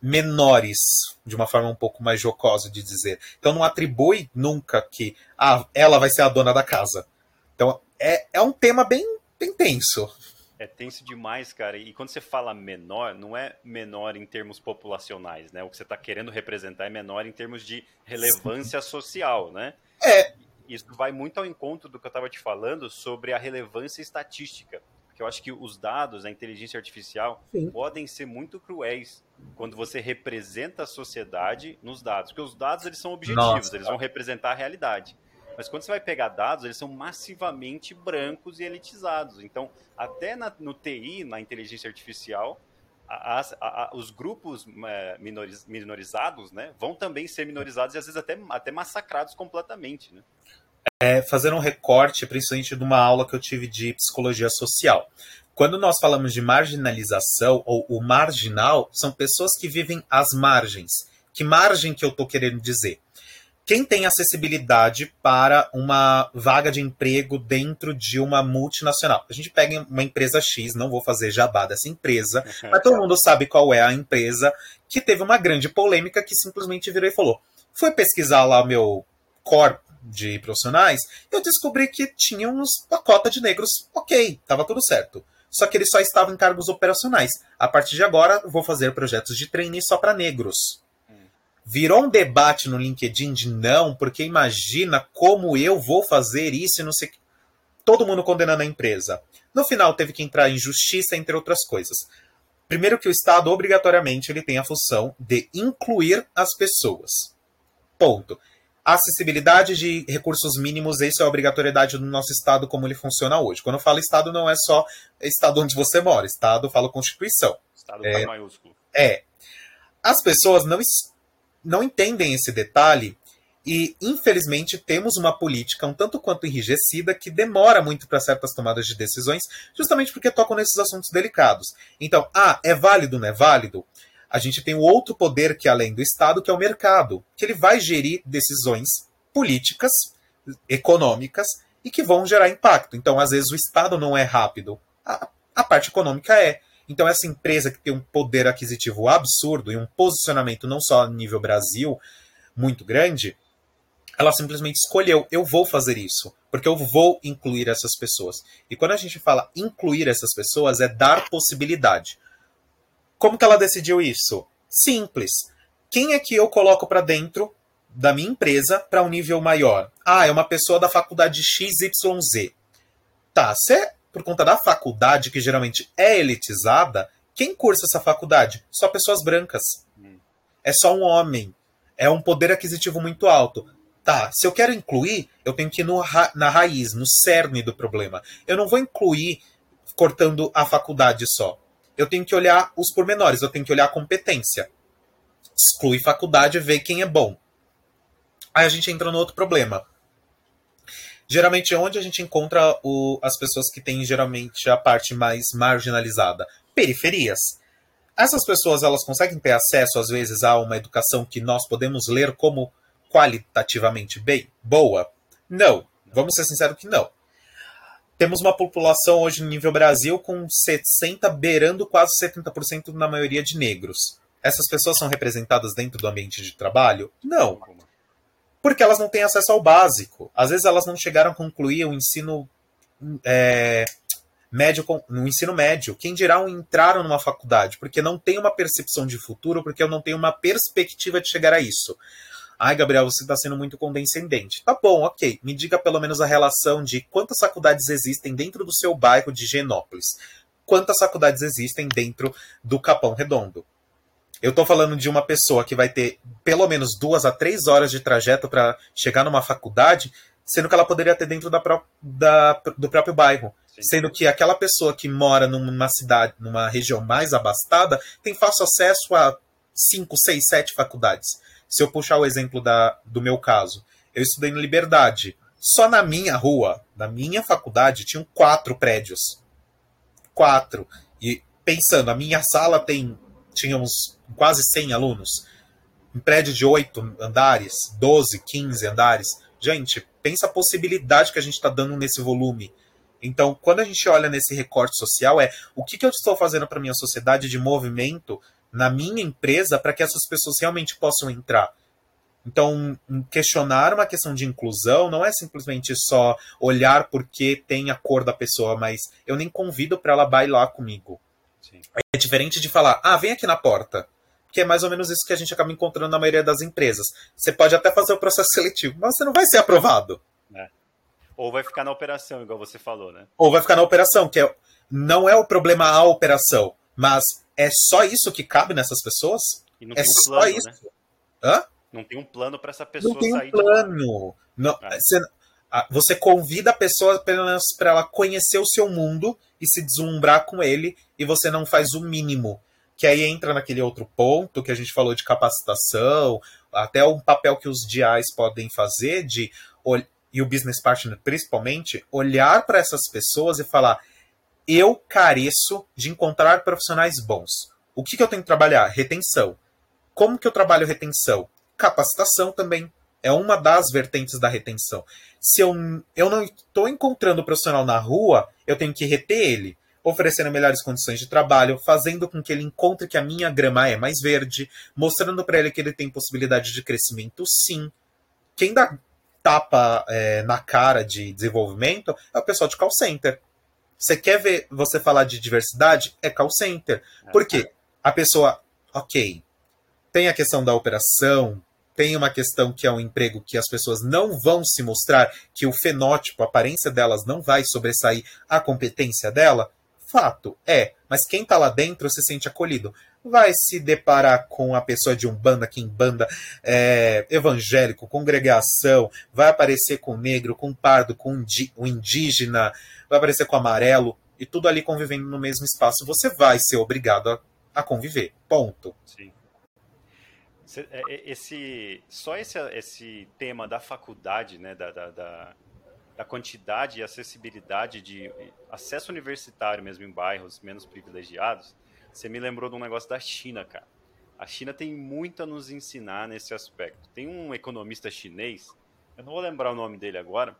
menores, de uma forma um pouco mais jocosa de dizer. Então não atribui nunca que ah, ela vai ser a dona da casa. Então é, é um tema bem, bem tenso. É tenso demais, cara. E quando você fala menor, não é menor em termos populacionais, né? O que você está querendo representar é menor em termos de relevância Sim. social, né? É. Isso vai muito ao encontro do que eu estava te falando sobre a relevância estatística eu acho que os dados, a inteligência artificial, Sim. podem ser muito cruéis quando você representa a sociedade nos dados. Porque os dados eles são objetivos, Nossa. eles vão representar a realidade. Mas quando você vai pegar dados, eles são massivamente brancos e elitizados. Então, até na, no TI, na inteligência artificial, a, a, a, os grupos é, minoriz, minorizados né, vão também ser minorizados e às vezes até, até massacrados completamente. Né? É, fazer um recorte, principalmente de uma aula que eu tive de psicologia social. Quando nós falamos de marginalização ou o marginal, são pessoas que vivem às margens. Que margem que eu estou querendo dizer? Quem tem acessibilidade para uma vaga de emprego dentro de uma multinacional? A gente pega uma empresa X, não vou fazer jabá dessa empresa, mas todo mundo sabe qual é a empresa que teve uma grande polêmica que simplesmente virou e falou: foi pesquisar lá meu corpo de profissionais, eu descobri que tínhamos uma cota de negros, ok, estava tudo certo. Só que eles só estavam em cargos operacionais. A partir de agora, vou fazer projetos de trainee só para negros. Virou um debate no LinkedIn de não, porque imagina como eu vou fazer isso e não sei. Todo mundo condenando a empresa. No final, teve que entrar em justiça, entre outras coisas. Primeiro que o Estado, obrigatoriamente, ele tem a função de incluir as pessoas. Ponto. Acessibilidade de recursos mínimos, isso é a obrigatoriedade do nosso Estado como ele funciona hoje. Quando eu falo Estado, não é só Estado onde você mora, Estado eu falo Constituição. Estado é, maiúsculo. É. As pessoas não, não entendem esse detalhe e, infelizmente, temos uma política um tanto quanto enrijecida que demora muito para certas tomadas de decisões, justamente porque tocam nesses assuntos delicados. Então, ah, é válido, não é válido? A gente tem o outro poder que é além do Estado, que é o mercado, que ele vai gerir decisões políticas, econômicas e que vão gerar impacto. Então, às vezes, o Estado não é rápido, a, a parte econômica é. Então, essa empresa que tem um poder aquisitivo absurdo e um posicionamento não só a nível Brasil muito grande, ela simplesmente escolheu: eu vou fazer isso, porque eu vou incluir essas pessoas. E quando a gente fala incluir essas pessoas, é dar possibilidade. Como que ela decidiu isso? Simples. Quem é que eu coloco para dentro da minha empresa para um nível maior? Ah, é uma pessoa da faculdade XYZ. Tá, se é por conta da faculdade, que geralmente é elitizada, quem cursa essa faculdade? Só pessoas brancas. Hum. É só um homem. É um poder aquisitivo muito alto. Tá, se eu quero incluir, eu tenho que ir no, na raiz, no cerne do problema. Eu não vou incluir cortando a faculdade só eu tenho que olhar os pormenores, eu tenho que olhar a competência. Exclui faculdade e vê quem é bom. Aí a gente entra no outro problema. Geralmente, onde a gente encontra o, as pessoas que têm geralmente a parte mais marginalizada? Periferias. Essas pessoas elas conseguem ter acesso, às vezes, a uma educação que nós podemos ler como qualitativamente bem, boa? Não. Vamos ser sinceros que não temos uma população hoje no nível Brasil com 60, beirando quase 70% na maioria de negros. Essas pessoas são representadas dentro do ambiente de trabalho? Não. Porque elas não têm acesso ao básico. Às vezes elas não chegaram a concluir o ensino é, médio no ensino médio. Quem dirá entraram numa faculdade, porque não tem uma percepção de futuro, porque eu não tenho uma perspectiva de chegar a isso. Ai, Gabriel, você está sendo muito condescendente. Tá bom, ok. Me diga pelo menos a relação de quantas faculdades existem dentro do seu bairro de Genópolis. Quantas faculdades existem dentro do Capão Redondo? Eu estou falando de uma pessoa que vai ter pelo menos duas a três horas de trajeto para chegar numa faculdade, sendo que ela poderia ter dentro da, da do próprio bairro. Sim. Sendo que aquela pessoa que mora numa cidade, numa região mais abastada, tem fácil acesso a cinco, seis, sete faculdades. Se eu puxar o exemplo da, do meu caso, eu estudei em Liberdade. Só na minha rua, na minha faculdade, tinham quatro prédios. Quatro. E pensando, a minha sala tem. Tínhamos quase 100 alunos. Um prédio de oito andares, 12, 15 andares. Gente, pensa a possibilidade que a gente está dando nesse volume. Então, quando a gente olha nesse recorte social, é o que, que eu estou fazendo para minha sociedade de movimento na minha empresa para que essas pessoas realmente possam entrar. Então, questionar uma questão de inclusão não é simplesmente só olhar porque tem a cor da pessoa, mas eu nem convido para ela bailar comigo. Sim. É diferente de falar, ah, vem aqui na porta. Que é mais ou menos isso que a gente acaba encontrando na maioria das empresas. Você pode até fazer o processo seletivo, mas você não vai ser aprovado. É. Ou vai ficar na operação, igual você falou, né? Ou vai ficar na operação, que é, não é o problema a operação, mas é só isso que cabe nessas pessoas? é um só plano, isso. Né? Hã? Não tem um plano para essa pessoa não tem um plano. Não, é. você, você convida a pessoa apenas para ela conhecer o seu mundo e se deslumbrar com ele, e você não faz o mínimo. Que aí entra naquele outro ponto que a gente falou de capacitação, até um papel que os DIs podem fazer de e o business partner principalmente, olhar para essas pessoas e falar: eu careço de encontrar profissionais bons. O que, que eu tenho que trabalhar? Retenção. Como que eu trabalho retenção? Capacitação também. É uma das vertentes da retenção. Se eu, eu não estou encontrando o profissional na rua, eu tenho que reter ele, oferecendo melhores condições de trabalho, fazendo com que ele encontre que a minha grama é mais verde, mostrando para ele que ele tem possibilidade de crescimento sim. Quem dá tapa é, na cara de desenvolvimento é o pessoal de call center. Você quer ver você falar de diversidade? É call center. Por quê? A pessoa, ok, tem a questão da operação, tem uma questão que é um emprego que as pessoas não vão se mostrar, que o fenótipo, a aparência delas não vai sobressair a competência dela. Fato, é. Mas quem está lá dentro se sente acolhido vai se deparar com a pessoa de umbanda, quimbanda, é, evangélico, congregação, vai aparecer com o negro, com o pardo, com o indígena, vai aparecer com o amarelo, e tudo ali convivendo no mesmo espaço, você vai ser obrigado a, a conviver. Ponto. Sim. É, é, esse, só esse, esse tema da faculdade, né, da, da, da, da quantidade e acessibilidade de acesso universitário mesmo em bairros menos privilegiados, você me lembrou de um negócio da China, cara. A China tem muito a nos ensinar nesse aspecto. Tem um economista chinês, eu não vou lembrar o nome dele agora,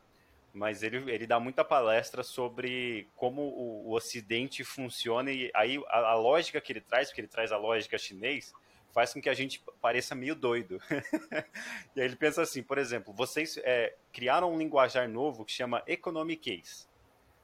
mas ele, ele dá muita palestra sobre como o, o Ocidente funciona e aí a, a, lógica que ele traz, porque ele traz a lógica chinês, faz com que a gente pareça meio doido. e aí ele pensa assim, por exemplo, vocês é, criaram um linguajar novo que chama Economic Case.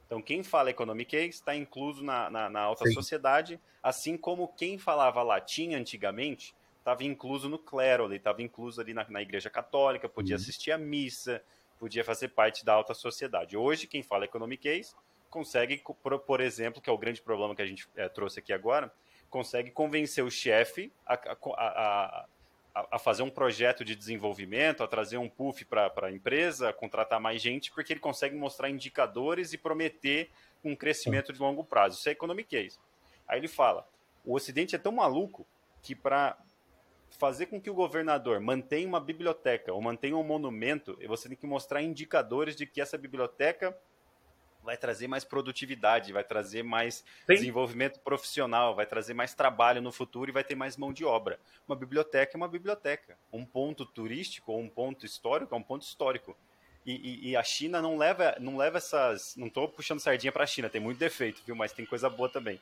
Então, quem fala economiquez está incluso na, na, na alta Sim. sociedade, assim como quem falava latim antigamente estava incluso no clero, estava incluso ali na, na, igreja católica, podia uhum. assistir à missa, podia fazer parte da alta sociedade. Hoje, quem fala economiquez consegue, por, por exemplo, que é o grande problema que a gente é, trouxe aqui agora, consegue convencer o chefe a, a, a, a, fazer um projeto de desenvolvimento, a trazer um puff para a empresa, contratar mais gente, porque ele consegue mostrar indicadores e prometer um crescimento de longo prazo. Isso é economiquez. Aí ele fala: o Ocidente é tão maluco que para fazer com que o governador mantenha uma biblioteca ou mantenha um monumento, você tem que mostrar indicadores de que essa biblioteca vai trazer mais produtividade, vai trazer mais Sim. desenvolvimento profissional, vai trazer mais trabalho no futuro e vai ter mais mão de obra. Uma biblioteca é uma biblioteca. Um ponto turístico ou um ponto histórico é um ponto histórico. E, e, e a China não leva, não leva essas. Não estou puxando sardinha para a China, tem muito defeito, viu? Mas tem coisa boa também.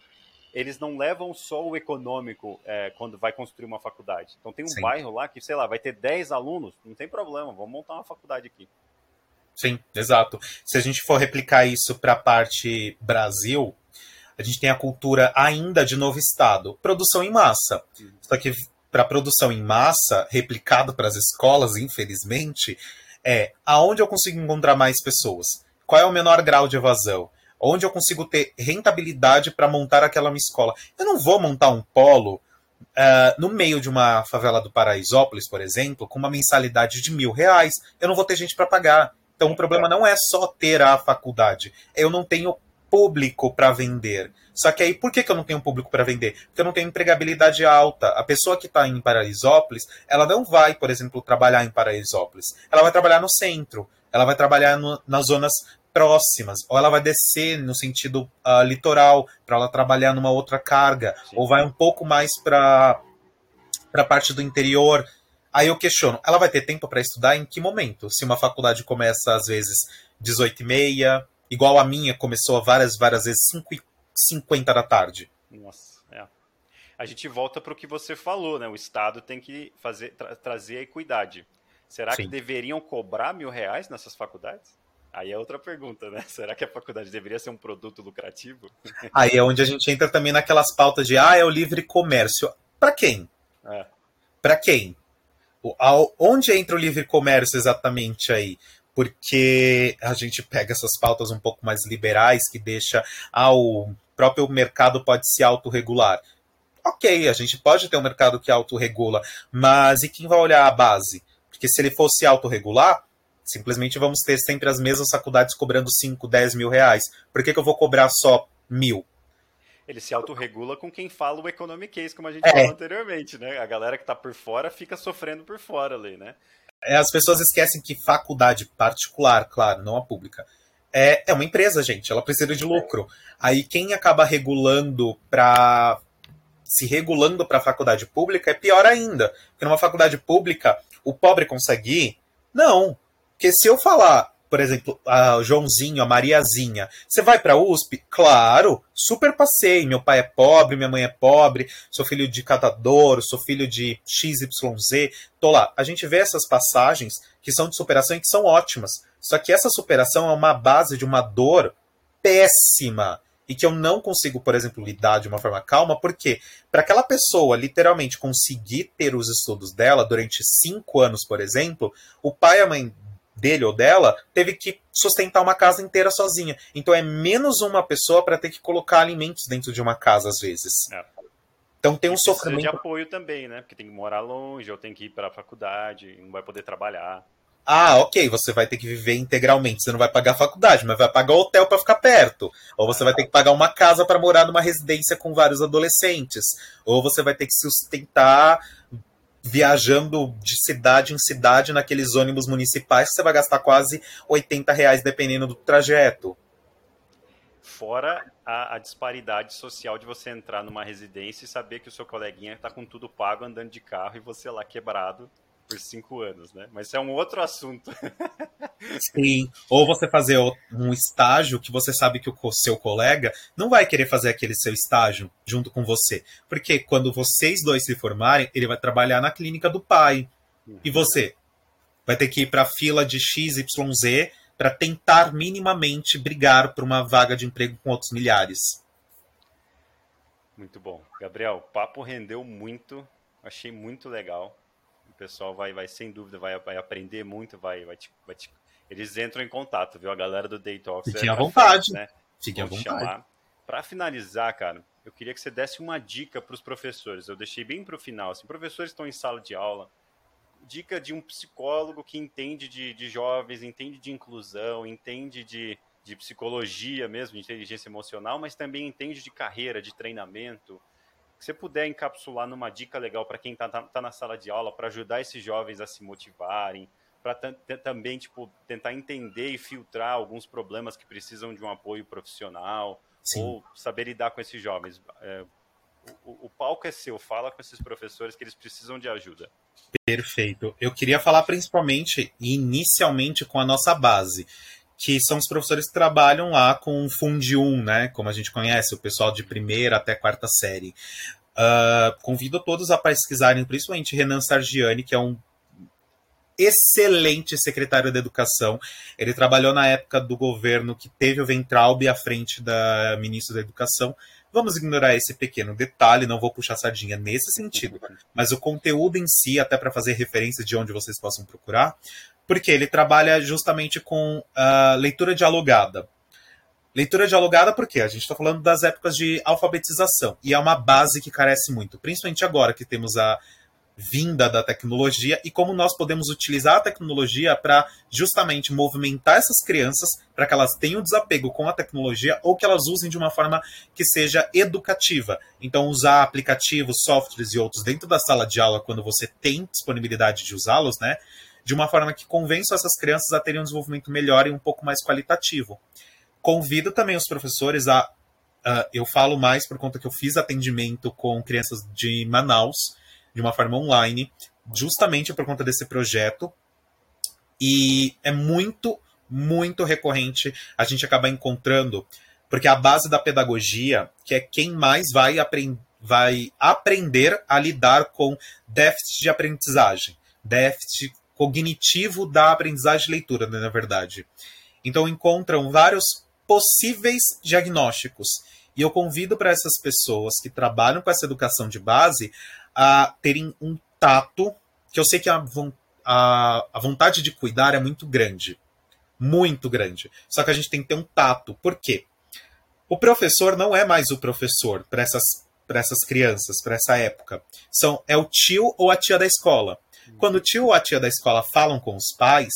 Eles não levam só o econômico é, quando vai construir uma faculdade. Então tem um Sim. bairro lá que, sei lá, vai ter 10 alunos, não tem problema, vamos montar uma faculdade aqui. Sim, exato. Se a gente for replicar isso para a parte Brasil, a gente tem a cultura ainda de novo estado, produção em massa. Só que para produção em massa, replicado para as escolas, infelizmente, é aonde eu consigo encontrar mais pessoas? Qual é o menor grau de evasão? Onde eu consigo ter rentabilidade para montar aquela minha escola? Eu não vou montar um polo uh, no meio de uma favela do Paraisópolis, por exemplo, com uma mensalidade de mil reais. Eu não vou ter gente para pagar. Então o problema não é só ter a faculdade, eu não tenho público para vender. Só que aí, por que, que eu não tenho público para vender? Porque eu não tenho empregabilidade alta. A pessoa que está em Paraisópolis, ela não vai, por exemplo, trabalhar em Paraisópolis. Ela vai trabalhar no centro. Ela vai trabalhar no, nas zonas próximas. Ou ela vai descer no sentido uh, litoral, para ela trabalhar numa outra carga. Sim. Ou vai um pouco mais para a parte do interior. Aí eu questiono, ela vai ter tempo para estudar em que momento? Se uma faculdade começa às vezes 18 e meia, igual a minha começou várias, várias vezes 5 e 50 da tarde. Nossa, é. A gente volta para o que você falou, né? O Estado tem que fazer, tra trazer a equidade. Será Sim. que deveriam cobrar mil reais nessas faculdades? Aí é outra pergunta, né? Será que a faculdade deveria ser um produto lucrativo? Aí é onde a gente entra também naquelas pautas de ah, é o livre comércio. Para quem? É. Para quem? Onde entra o livre comércio exatamente aí? Porque a gente pega essas pautas um pouco mais liberais que deixa ah, o próprio mercado pode se autorregular. Ok, a gente pode ter um mercado que autorregula, mas e quem vai olhar a base? Porque se ele fosse autorregular, simplesmente vamos ter sempre as mesmas faculdades cobrando 5, 10 mil reais. Por que, que eu vou cobrar só mil? Ele se autorregula com quem fala o economic case, como a gente é. falou anteriormente, né? A galera que está por fora fica sofrendo por fora ali, né? É, as pessoas esquecem que faculdade particular, claro, não a pública, é, é uma empresa, gente. Ela precisa de lucro. Aí quem acaba regulando para se regulando para a faculdade pública é pior ainda. Porque numa faculdade pública, o pobre consegue ir? Não. Porque se eu falar, por exemplo, a Joãozinho, a Mariazinha. Você vai para a USP? Claro, super passei. Meu pai é pobre, minha mãe é pobre, sou filho de catador, sou filho de XYZ. Tô lá. A gente vê essas passagens que são de superação e que são ótimas. Só que essa superação é uma base de uma dor péssima e que eu não consigo, por exemplo, lidar de uma forma calma, porque para aquela pessoa literalmente conseguir ter os estudos dela durante cinco anos, por exemplo, o pai e a mãe dele ou dela teve que sustentar uma casa inteira sozinha. Então é menos uma pessoa para ter que colocar alimentos dentro de uma casa às vezes. É. Então tem um e sofrimento de apoio também, né? Porque tem que morar longe, ou tem que ir para a faculdade, não vai poder trabalhar. Ah, ok, você vai ter que viver integralmente. Você não vai pagar a faculdade, mas vai pagar o hotel para ficar perto. Ou você vai ter que pagar uma casa para morar numa residência com vários adolescentes. Ou você vai ter que sustentar viajando de cidade em cidade naqueles ônibus municipais você vai gastar quase 80 reais dependendo do trajeto. Fora a, a, disparidade social de você entrar numa residência e saber que o seu coleguinha está com tudo pago andando de carro e você lá quebrado por cinco anos, né? Mas isso é um outro assunto. Sim. Ou você fazer um estágio que você sabe que o seu colega não vai querer fazer aquele seu estágio junto com você. Porque quando vocês dois se formarem, ele vai trabalhar na clínica do pai. E você? Vai ter que ir para a fila de XYZ para tentar minimamente brigar por uma vaga de emprego com outros milhares. Muito bom. Gabriel, o papo rendeu muito. Achei muito legal pessoal vai, vai sem dúvida, vai, vai aprender muito, vai, vai, te, vai te... Eles entram em contato, viu? A galera do Day Talks. Fiquem é à vontade. Frente, né? Fiquem à vontade. Para finalizar, cara, eu queria que você desse uma dica para os professores. Eu deixei bem para o final. Assim, professores estão em sala de aula. Dica de um psicólogo que entende de, de jovens, entende de inclusão, entende de, de psicologia mesmo, de inteligência emocional, mas também entende de carreira, de treinamento, que você puder encapsular numa dica legal para quem está tá, tá na sala de aula, para ajudar esses jovens a se motivarem, para também tipo, tentar entender e filtrar alguns problemas que precisam de um apoio profissional, Sim. ou saber lidar com esses jovens. É, o, o palco é seu, fala com esses professores que eles precisam de ajuda. Perfeito. Eu queria falar principalmente, inicialmente, com a nossa base, que são os professores que trabalham lá com o Fundi 1, né? Como a gente conhece, o pessoal de primeira até quarta série. Uh, convido todos a pesquisarem, principalmente Renan Sargiani, que é um excelente secretário da Educação. Ele trabalhou na época do governo que teve o Ventralbe à frente da ministra da Educação. Vamos ignorar esse pequeno detalhe, não vou puxar sardinha nesse sentido, mas o conteúdo em si, até para fazer referência de onde vocês possam procurar, porque ele trabalha justamente com uh, leitura dialogada. Leitura dialogada porque a gente está falando das épocas de alfabetização e é uma base que carece muito, principalmente agora que temos a vinda da tecnologia e como nós podemos utilizar a tecnologia para justamente movimentar essas crianças para que elas tenham desapego com a tecnologia ou que elas usem de uma forma que seja educativa. Então, usar aplicativos, softwares e outros dentro da sala de aula quando você tem disponibilidade de usá-los, né? De uma forma que convença essas crianças a terem um desenvolvimento melhor e um pouco mais qualitativo. Convido também os professores a. Uh, eu falo mais por conta que eu fiz atendimento com crianças de Manaus de uma forma online, justamente por conta desse projeto. E é muito, muito recorrente a gente acabar encontrando, porque a base da pedagogia, que é quem mais vai, aprend vai aprender a lidar com déficit de aprendizagem, déficit cognitivo da aprendizagem de leitura, né, na verdade. Então encontram vários possíveis diagnósticos. E eu convido para essas pessoas que trabalham com essa educação de base a terem um tato, que eu sei que a, a, a vontade de cuidar é muito grande. Muito grande. Só que a gente tem que ter um tato. Por quê? O professor não é mais o professor para essas, essas crianças, para essa época. São, é o tio ou a tia da escola. Quando o tio ou a tia da escola falam com os pais,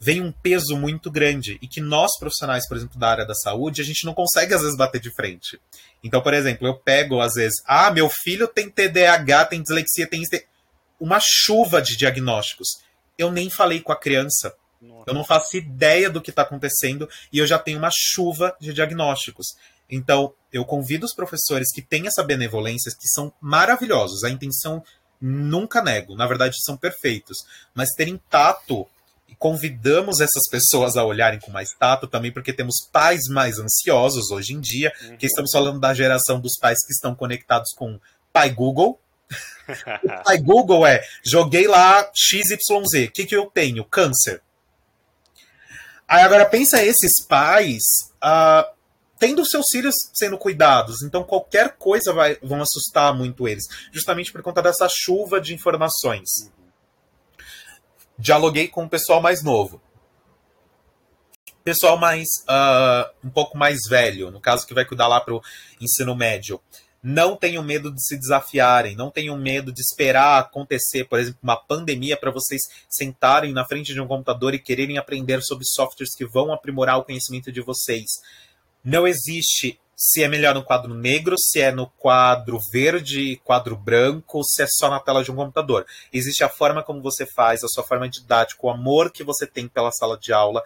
vem um peso muito grande e que nós profissionais, por exemplo, da área da saúde, a gente não consegue às vezes bater de frente. Então, por exemplo, eu pego às vezes, ah, meu filho tem TDAH, tem dislexia, tem uma chuva de diagnósticos. Eu nem falei com a criança. Nossa. Eu não faço ideia do que está acontecendo e eu já tenho uma chuva de diagnósticos. Então, eu convido os professores que têm essa benevolência, que são maravilhosos, a intenção nunca nego, na verdade são perfeitos, mas terem tato convidamos essas pessoas a olharem com mais tato também, porque temos pais mais ansiosos hoje em dia, uhum. que estamos falando da geração dos pais que estão conectados com pai Google. o pai Google é, joguei lá XYZ, o que, que eu tenho? Câncer. Aí agora pensa esses pais uh, tendo seus filhos sendo cuidados, então qualquer coisa vai, vão assustar muito eles, justamente por conta dessa chuva de informações. Dialoguei com o pessoal mais novo. Pessoal mais uh, um pouco mais velho, no caso que vai cuidar lá para o ensino médio. Não tenham medo de se desafiarem, não tenham medo de esperar acontecer, por exemplo, uma pandemia para vocês sentarem na frente de um computador e quererem aprender sobre softwares que vão aprimorar o conhecimento de vocês. Não existe se é melhor no quadro negro, se é no quadro verde, quadro branco, se é só na tela de um computador. Existe a forma como você faz, a sua forma didática, o amor que você tem pela sala de aula.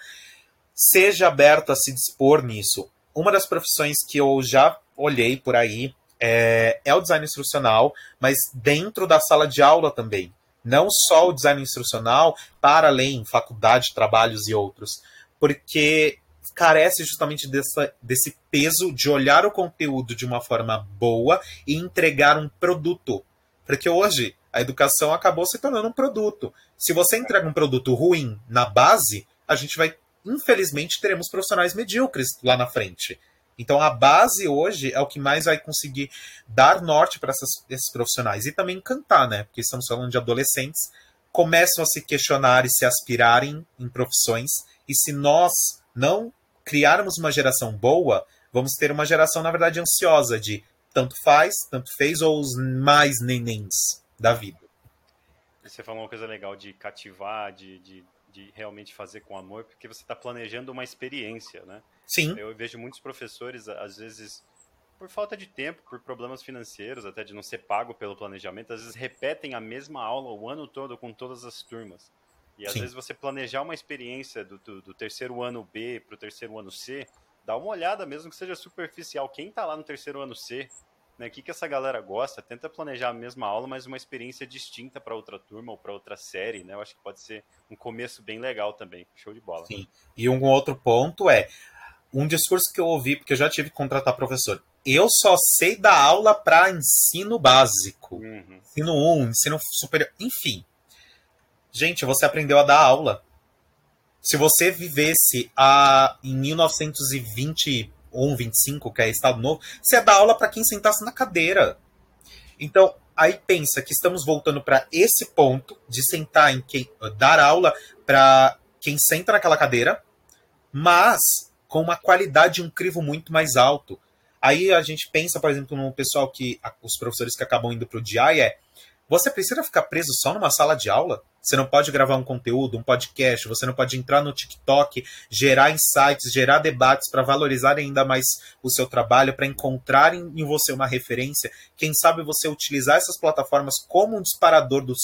Seja aberto a se dispor nisso. Uma das profissões que eu já olhei por aí é, é o design instrucional, mas dentro da sala de aula também. Não só o design instrucional, para além, faculdade, trabalhos e outros. Porque carece justamente dessa, desse peso de olhar o conteúdo de uma forma boa e entregar um produto. Porque hoje a educação acabou se tornando um produto. Se você entrega um produto ruim na base, a gente vai, infelizmente, teremos profissionais medíocres lá na frente. Então a base hoje é o que mais vai conseguir dar norte para esses profissionais e também encantar, né? Porque estamos falando de adolescentes começam a se questionar e se aspirarem em profissões e se nós não criarmos uma geração boa, vamos ter uma geração, na verdade, ansiosa de tanto faz, tanto fez, ou os mais nenéns da vida. Você falou uma coisa legal de cativar, de, de, de realmente fazer com amor, porque você está planejando uma experiência, né? Sim. Eu vejo muitos professores, às vezes, por falta de tempo, por problemas financeiros, até de não ser pago pelo planejamento, às vezes repetem a mesma aula o ano todo com todas as turmas. E às Sim. vezes você planejar uma experiência do, do, do terceiro ano B para o terceiro ano C, dá uma olhada mesmo que seja superficial. Quem está lá no terceiro ano C, né? O que, que essa galera gosta? Tenta planejar a mesma aula, mas uma experiência distinta para outra turma ou para outra série, né? Eu acho que pode ser um começo bem legal também. Show de bola. Sim. E um outro ponto é um discurso que eu ouvi, porque eu já tive que contratar professor. Eu só sei dar aula para ensino básico. Uhum. Ensino 1, ensino superior, enfim. Gente, você aprendeu a dar aula. Se você vivesse a, em 1921, 25, que é Estado Novo, você ia dar aula para quem sentasse na cadeira. Então, aí pensa que estamos voltando para esse ponto de sentar em quem dar aula para quem senta naquela cadeira, mas com uma qualidade e um crivo muito mais alto. Aí a gente pensa, por exemplo, no pessoal que os professores que acabam indo para o DI é você precisa ficar preso só numa sala de aula? Você não pode gravar um conteúdo, um podcast, você não pode entrar no TikTok, gerar insights, gerar debates para valorizar ainda mais o seu trabalho, para encontrar em você uma referência. Quem sabe você utilizar essas plataformas como um disparador do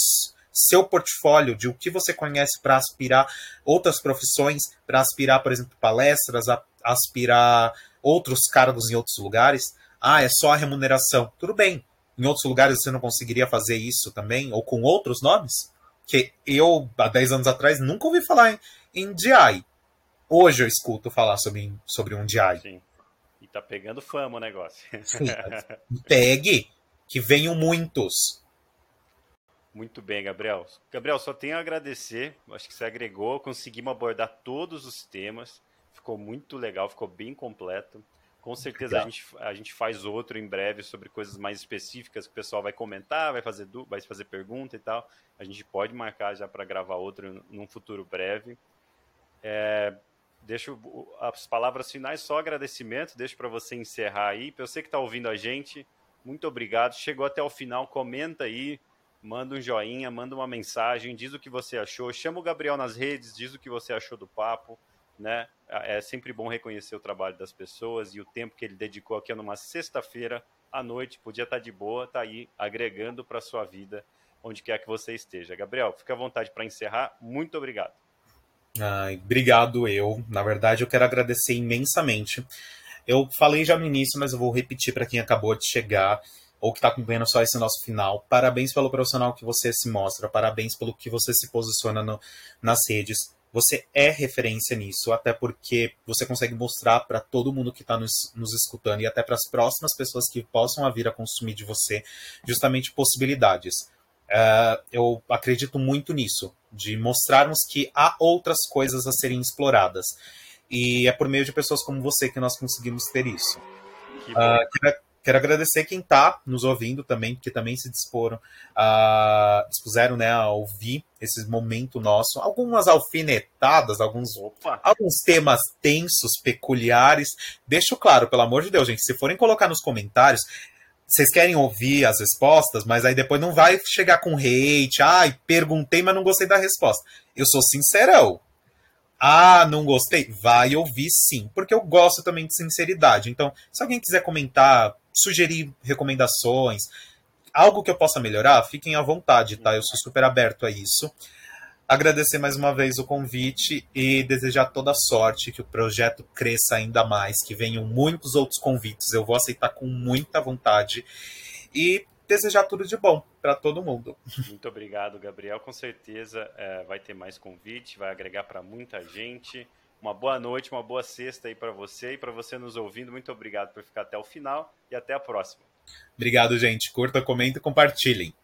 seu portfólio, de o que você conhece para aspirar outras profissões, para aspirar, por exemplo, palestras, aspirar outros cargos em outros lugares. Ah, é só a remuneração. Tudo bem em outros lugares você não conseguiria fazer isso também, ou com outros nomes? Que eu, há 10 anos atrás, nunca ouvi falar em, em DI. Hoje eu escuto falar sobre, sobre um DI. Sim. E tá pegando fama o negócio. Sim, pegue, que venham muitos. Muito bem, Gabriel. Gabriel, só tenho a agradecer. Acho que você agregou, conseguimos abordar todos os temas. Ficou muito legal, ficou bem completo. Com certeza a gente, a gente faz outro em breve sobre coisas mais específicas que o pessoal vai comentar, vai fazer, vai fazer pergunta e tal. A gente pode marcar já para gravar outro num futuro breve. É, deixo as palavras finais, só agradecimento, deixo para você encerrar aí. Para você que está ouvindo a gente, muito obrigado. Chegou até o final, comenta aí, manda um joinha, manda uma mensagem, diz o que você achou. Chama o Gabriel nas redes, diz o que você achou do papo né? É sempre bom reconhecer o trabalho das pessoas e o tempo que ele dedicou aqui numa sexta-feira à noite, podia estar de boa, tá aí agregando para sua vida onde quer que você esteja. Gabriel, fica à vontade para encerrar. Muito obrigado. Ai, obrigado eu. Na verdade, eu quero agradecer imensamente. Eu falei já no início, mas eu vou repetir para quem acabou de chegar ou que está acompanhando só esse nosso final. Parabéns pelo profissional que você se mostra, parabéns pelo que você se posiciona no, nas redes você é referência nisso, até porque você consegue mostrar para todo mundo que está nos, nos, escutando e até para as próximas pessoas que possam vir a consumir de você, justamente possibilidades. Uh, eu acredito muito nisso, de mostrarmos que há outras coisas a serem exploradas. E é por meio de pessoas como você que nós conseguimos ter isso. Uh, queria, Quero agradecer quem está nos ouvindo também, porque também se disporam, uh, dispuseram né, a ouvir esse momento nosso. Algumas alfinetadas, alguns, alguns temas tensos, peculiares. Deixo claro, pelo amor de Deus, gente, se forem colocar nos comentários, vocês querem ouvir as respostas, mas aí depois não vai chegar com hate. Ai, perguntei, mas não gostei da resposta. Eu sou sincerão. Ah, não gostei? Vai ouvir sim, porque eu gosto também de sinceridade. Então, se alguém quiser comentar, sugerir recomendações, algo que eu possa melhorar, fiquem à vontade, tá? Eu sou super aberto a isso. Agradecer mais uma vez o convite e desejar toda sorte, que o projeto cresça ainda mais, que venham muitos outros convites. Eu vou aceitar com muita vontade. E desejar tudo de bom para todo mundo. Muito obrigado, Gabriel. Com certeza é, vai ter mais convite, vai agregar para muita gente. Uma boa noite, uma boa sexta aí para você e para você nos ouvindo. Muito obrigado por ficar até o final e até a próxima. Obrigado, gente. Curta, comenta e compartilhem.